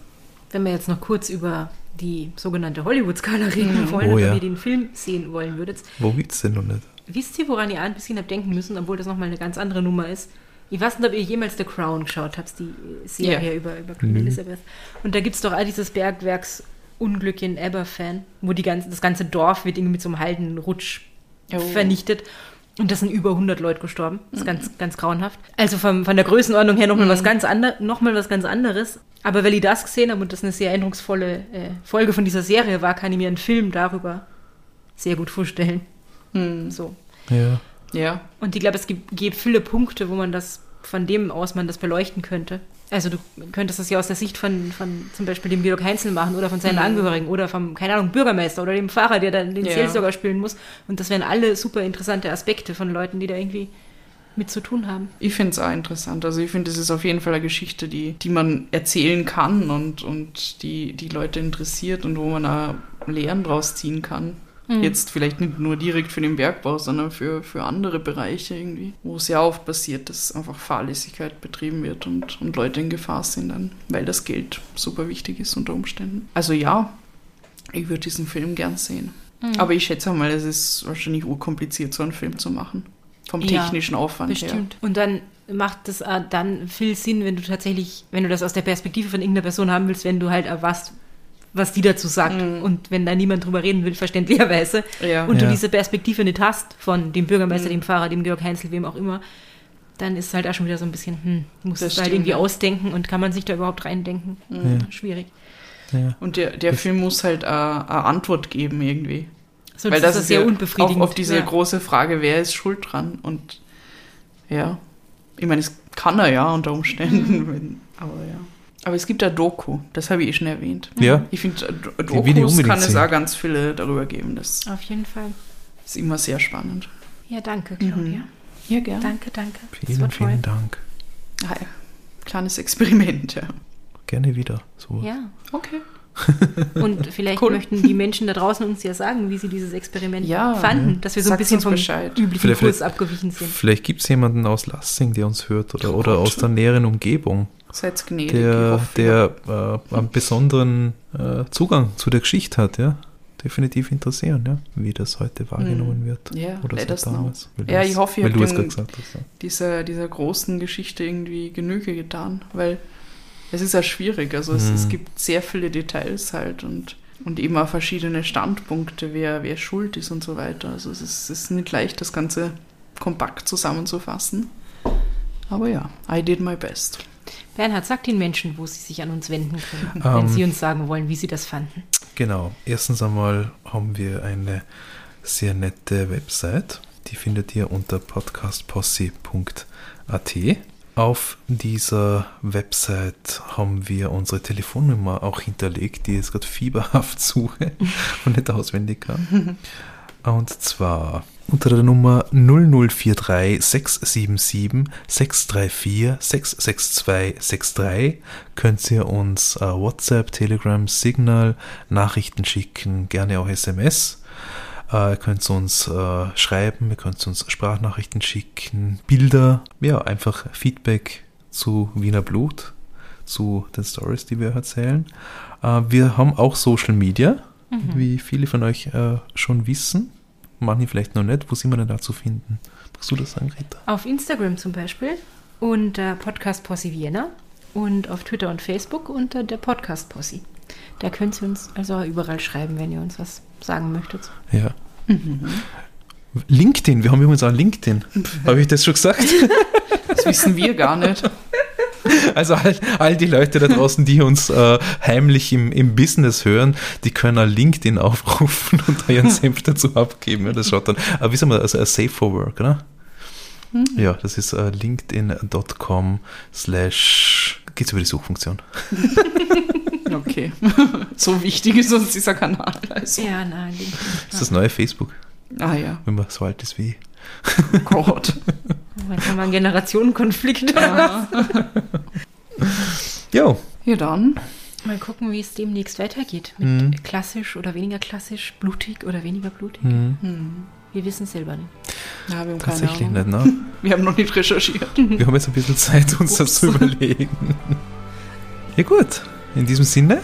wenn wir jetzt noch kurz über die sogenannte Hollywood-Skala reden wollen, Oh ja. ihr den Film sehen wollen würdet, Wo gibt's denn noch nicht? wisst ihr, woran ihr ein bisschen habt denken müssen, obwohl das nochmal eine ganz andere Nummer ist? Ich weiß nicht, ob ihr jemals The Crown geschaut habt, die Serie Ja. über, über Queen Nö. Elizabeth. Und da gibt es doch all dieses Bergwerksunglück in Aberfan, wo die ganze, das ganze Dorf wird irgendwie mit so einem halben Rutsch Oh. vernichtet. Und das sind über 100 Leute gestorben. Das ist ganz, ganz grauenhaft. Also vom, von der Größenordnung her nochmal was ganz anderes, noch mal was ganz anderes. Aber weil ich das gesehen habe und das eine sehr eindrucksvolle äh, Folge von dieser Serie war, kann ich mir einen Film darüber sehr gut vorstellen. Hm. So. Ja. Ja. Und ich glaube, es gibt, gibt viele Punkte, wo man das von dem aus man das beleuchten könnte. Also du könntest das ja aus der Sicht von, von zum Beispiel dem Georg Heinzel machen oder von seinen Mhm. Angehörigen oder vom, keine Ahnung, Bürgermeister oder dem Fahrer, der dann den Ja. Seelsorger spielen muss. Und das wären alle super interessante Aspekte von Leuten, die da irgendwie mit zu tun haben. Ich finde es auch interessant. Also ich finde, es ist auf jeden Fall eine Geschichte, die, die man erzählen kann und, und die die Leute interessiert und wo man auch Lehren draus ziehen kann. Jetzt vielleicht nicht nur direkt für den Bergbau, sondern für, für andere Bereiche irgendwie, wo es ja oft passiert, dass einfach Fahrlässigkeit betrieben wird und, und Leute in Gefahr sind dann, weil das Geld super wichtig ist unter Umständen. Also ja, ich würde diesen Film gern sehen. Aber ich schätze mal, es ist wahrscheinlich urkompliziert, so einen Film zu machen. Vom Ja, technischen Aufwand her. Bestimmt. Und dann macht es äh, dann viel Sinn, wenn du tatsächlich, wenn du das aus der Perspektive von irgendeiner Person haben willst, wenn du halt erfasst, was die dazu sagt. Mhm. Und wenn da niemand drüber reden will, verständlicherweise, Ja. und du Ja. diese Perspektive nicht hast von dem Bürgermeister, Mhm. dem Fahrer, dem Georg Heinzel, wem auch immer, dann ist es halt auch schon wieder so ein bisschen, hm, muss Das es halt irgendwie ausdenken und kann man sich da überhaupt reindenken? Ja. Schwierig. Ja. Und der, der Film muss halt äh, eine Antwort geben irgendwie. Sonst Weil das ist ist sehr ja unbefriedigend. Auch auf diese ja. große Frage, wer ist schuld dran? Und ja, ich meine, es kann er ja unter Umständen, Mhm. wenn, aber ja. Aber es gibt da Doku, das habe ich eh schon erwähnt. Ja. Ich finde, ich Dokus kann es sehen. auch ganz viele darüber geben. Das Auf jeden Fall. ist immer sehr spannend. Ja, danke, Claudia. Ja, gerne. Danke, danke. Das Vielen, vielen Dank. Ah, ja. Kleines Experiment, ja. Gerne wieder. So. Ja. Okay. Und vielleicht Cool. möchten die Menschen da draußen uns ja sagen, wie sie dieses Experiment Ja, fanden, dass wir so ein bisschen vom Bescheid. üblichen Vielleicht- Kurs abgewichen sind. Vielleicht gibt es jemanden aus Lassing, der uns hört oder, Oh oder aus der näheren Umgebung, Seid gnädig. ich der, der äh, einen besonderen äh, Zugang zu der Geschichte hat, ja. Definitiv interessieren, ja, wie das heute wahrgenommen wird. Ja, Oder know. damals. Ja, es- ich hoffe, es gesagt hast. Ja. dieser, dieser großen Geschichte irgendwie Genüge getan, weil es ist ja schwierig. Also es, Mhm. es gibt sehr viele Details halt und, und eben auch verschiedene Standpunkte, wer, wer schuld ist und so weiter. Also es ist, es ist nicht leicht, das Ganze kompakt zusammenzufassen. Aber ja, I did my best. Bernhard, sagt den Menschen, wo sie sich an uns wenden können, wenn Ähm. sie uns sagen wollen, wie sie das fanden. Genau. Erstens einmal haben wir eine sehr nette Website. Die findet ihr unter podcastposse.at. Auf dieser Website haben wir unsere Telefonnummer auch hinterlegt, die ich jetzt gerade fieberhaft suche und nicht auswendig kann. Und zwar unter der Nummer 0043 677 634 662 63 könnt ihr uns äh, WhatsApp, Telegram, Signal, Nachrichten schicken, gerne auch SMS. Äh, ihr könnt uns äh, schreiben, ihr könnt uns Sprachnachrichten schicken, Bilder, ja, einfach Feedback zu Wiener Blut, zu den Stories, die wir erzählen. Äh, wir haben auch Social Media, wie viele von euch äh, schon wissen. Manche vielleicht noch nicht. Wo sind wir denn da zu finden? Magst du das sagen, Rita? Auf Instagram zum Beispiel unter Podcast Posse Vienna und auf Twitter und Facebook unter der Podcast Posse. Da könnt ihr uns also überall schreiben, wenn ihr uns was sagen möchtet. Ja. LinkedIn, wir haben übrigens auch LinkedIn. Habe ich das schon gesagt? Das wissen wir gar nicht. Also all, all die Leute da draußen, die uns äh, heimlich im, im Business hören, die können auch LinkedIn aufrufen und da ihren Senf dazu abgeben. Ja, das schaut dann, aber wie sagen wir, also a Safe for Work, oder? Ja, das ist äh, linkedin.com slash, geht's über die Suchfunktion. Okay. so wichtig ist uns dieser Kanal. Also. Ja, nein. LinkedIn. Das ist das neue Facebook, Ah ja, wenn man so alt ist wie ich. Gott. Jetzt haben wir einen Generationenkonflikt. Ja. Jo, ja, dann. Mal gucken, wie es demnächst weitergeht. Mit Mhm. klassisch oder weniger klassisch, blutig oder weniger blutig. hm, Wir wissen es selber nicht. Ja, wir haben keine tatsächlich Ahnung. nicht, ne? Wir haben noch nicht recherchiert. Wir haben jetzt ein bisschen Zeit, uns das zu überlegen. Ja gut, in diesem Sinne,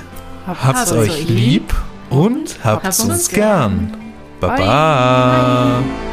habt's Habt's euch lieb und habt's habt's uns gern. Bye. Baba. Bye.